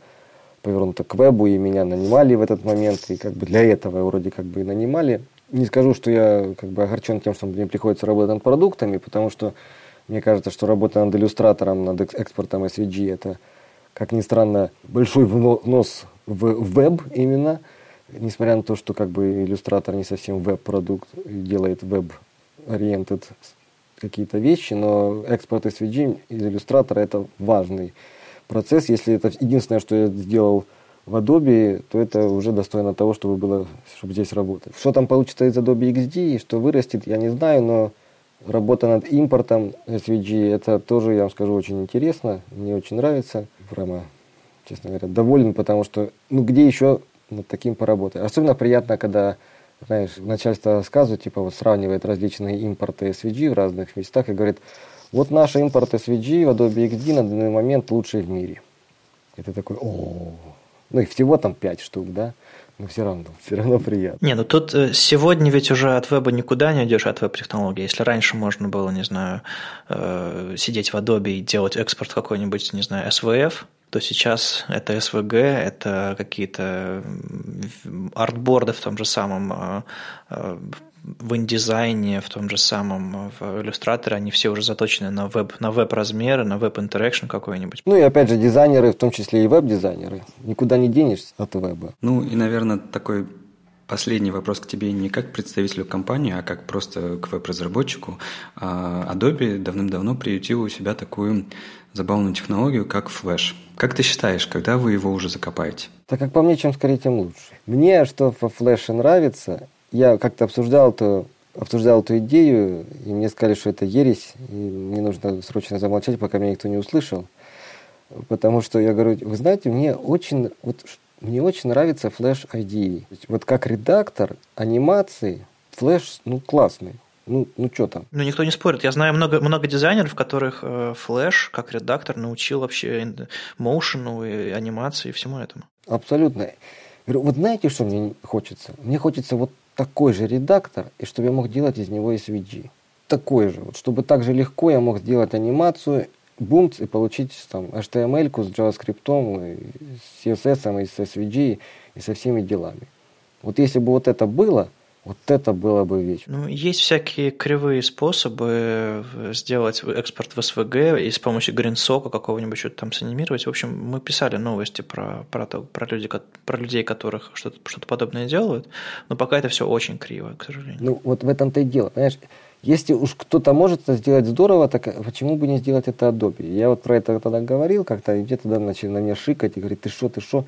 S3: повернуто к вебу, и меня нанимали в этот момент, и как бы для этого вроде как бы и нанимали. Не скажу, что я как бы огорчен тем, что мне приходится работать над продуктами, потому что мне кажется, что работа над иллюстратором, над экспортом SVG, это, как ни странно, большой внос в веб именно, несмотря на то, что как бы иллюстратор не совсем веб-продукт, делает веб-ориентед какие-то вещи, но экспорт SVG из иллюстратора это важный процесс. Если это единственное, что я сделал в Adobe, то это уже достойно того, чтобы было, чтобы здесь работать. Что там получится из Adobe XD, и что вырастет, я не знаю, но работа над импортом SVG, это тоже, я вам скажу, очень интересно, мне очень нравится. Прямо, честно говоря, доволен, потому что, ну, где еще над таким поработать? Особенно приятно, когда знаешь, начальство рассказывает, типа вот сравнивает различные импорты SVG в разных местах и говорит, вот наш импорт SVG в Adobe XD на данный момент лучший в мире. Это такой, о, ну и всего там пять штук, да? Но все равно, все равно приятно.
S1: Не, ну тут э, сегодня ведь уже от веба никуда не идешь, от веб-технологий. Если раньше можно было, не знаю, э, сидеть в Adobe и делать экспорт какой-нибудь, не знаю, SWF, то сейчас это SVG, это какие-то artboard ы в том же самом, э, э, в InDesign е, в том же самом, в иллюстраторе, они все уже заточены на веб, на веб-размеры, на веб-interaction какой-нибудь.
S3: Ну и опять же, дизайнеры, в том числе и веб-дизайнеры, никуда не денешься от веба.
S2: Ну и, наверное, такой Последний вопрос к тебе не как представителю компании, а как просто к веб-разработчику. А, Adobe давным-давно приютил у себя такую забавную технологию, как Flash. Как ты считаешь, когда вы его уже закопаете?
S3: Так как по мне, чем скорее, тем лучше. Мне что во Flash нравится, я как-то обсуждал эту, обсуждал эту идею, и мне сказали, что это ересь, и мне нужно срочно замолчать, пока меня никто не услышал. Потому что я говорю, вы знаете, мне очень, вот мне очень нравится Flash IDE. Вот как редактор анимации Flash, ну, классный. Ну, ну что там?
S1: Ну, никто не спорит. Я знаю много, много дизайнеров, которых э, Flash, как редактор, научил вообще моушену и анимации и всему этому.
S3: Абсолютно. Вот знаете, что мне хочется? Мне хочется вот такой же редактор, и чтобы я мог делать из него SVG. Такой же. Вот, чтобы так же легко я мог сделать анимацию бумц и получить там HTML с JavaScript, с CSS, и с SVG, и со всеми делами. Вот если бы вот это было, вот это было бы вечно.
S1: Ну, есть всякие кривые способы сделать экспорт в SVG и с помощью гринсока какого-нибудь что-то там санимировать. В общем, мы писали новости про, про, то, про, люди, про людей, которых что-то что подобное делают, но пока это все очень криво, к сожалению.
S3: Ну, вот в этом-то и дело. Понимаешь, если уж кто-то может это сделать здорово, так почему бы не сделать это Adobe? Я вот про это тогда говорил как-то, и где-то тогда начали на меня шикать и говорить, ты что, ты что?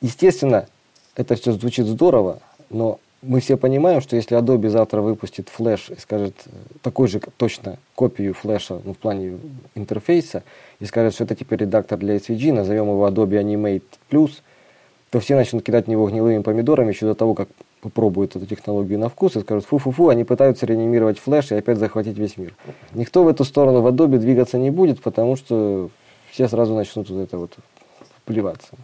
S3: Естественно, это все звучит здорово, но мы все понимаем, что если Adobe завтра выпустит флеш и скажет такой же точно копию флеша ну, в плане интерфейса и скажет, что это теперь редактор для SVG, назовем его Adobe Animate Plus, то все начнут кидать в него гнилыми помидорами еще до того, как попробуют эту технологию на вкус и скажут фу-фу-фу, они пытаются реанимировать флеш и опять захватить весь мир. Никто в эту сторону в Adobe двигаться не будет, потому что все сразу начнут вот это вот плеваться.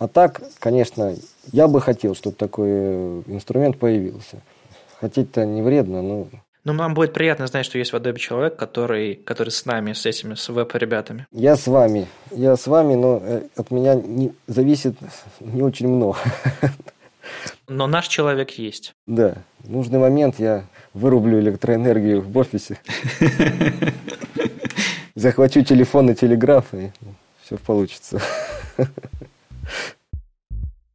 S3: А так, конечно, я бы хотел, чтобы такой инструмент появился. Хотеть-то не вредно, но...
S1: Но нам будет приятно знать, что есть в Adobe человек, который, который с нами, с этими, с веб-ребятами.
S3: Я с вами. Я с вами, но э, от меня не, зависит не очень много.
S1: Но наш человек есть.
S3: Да. В нужный момент я вырублю электроэнергию в офисе. Захвачу телефон и телеграф, и все получится.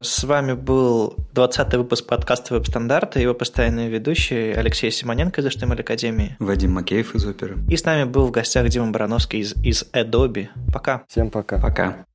S1: С вами был 20-й выпуск подкаста «Веб-стандарты» его постоянный ведущий Алексей Симоненко из HTML Академии.
S2: Вадим Макеев из Оперы.
S1: И с нами был в гостях Дима Барановский из, из Adobe. Пока.
S3: Всем пока.
S2: Пока.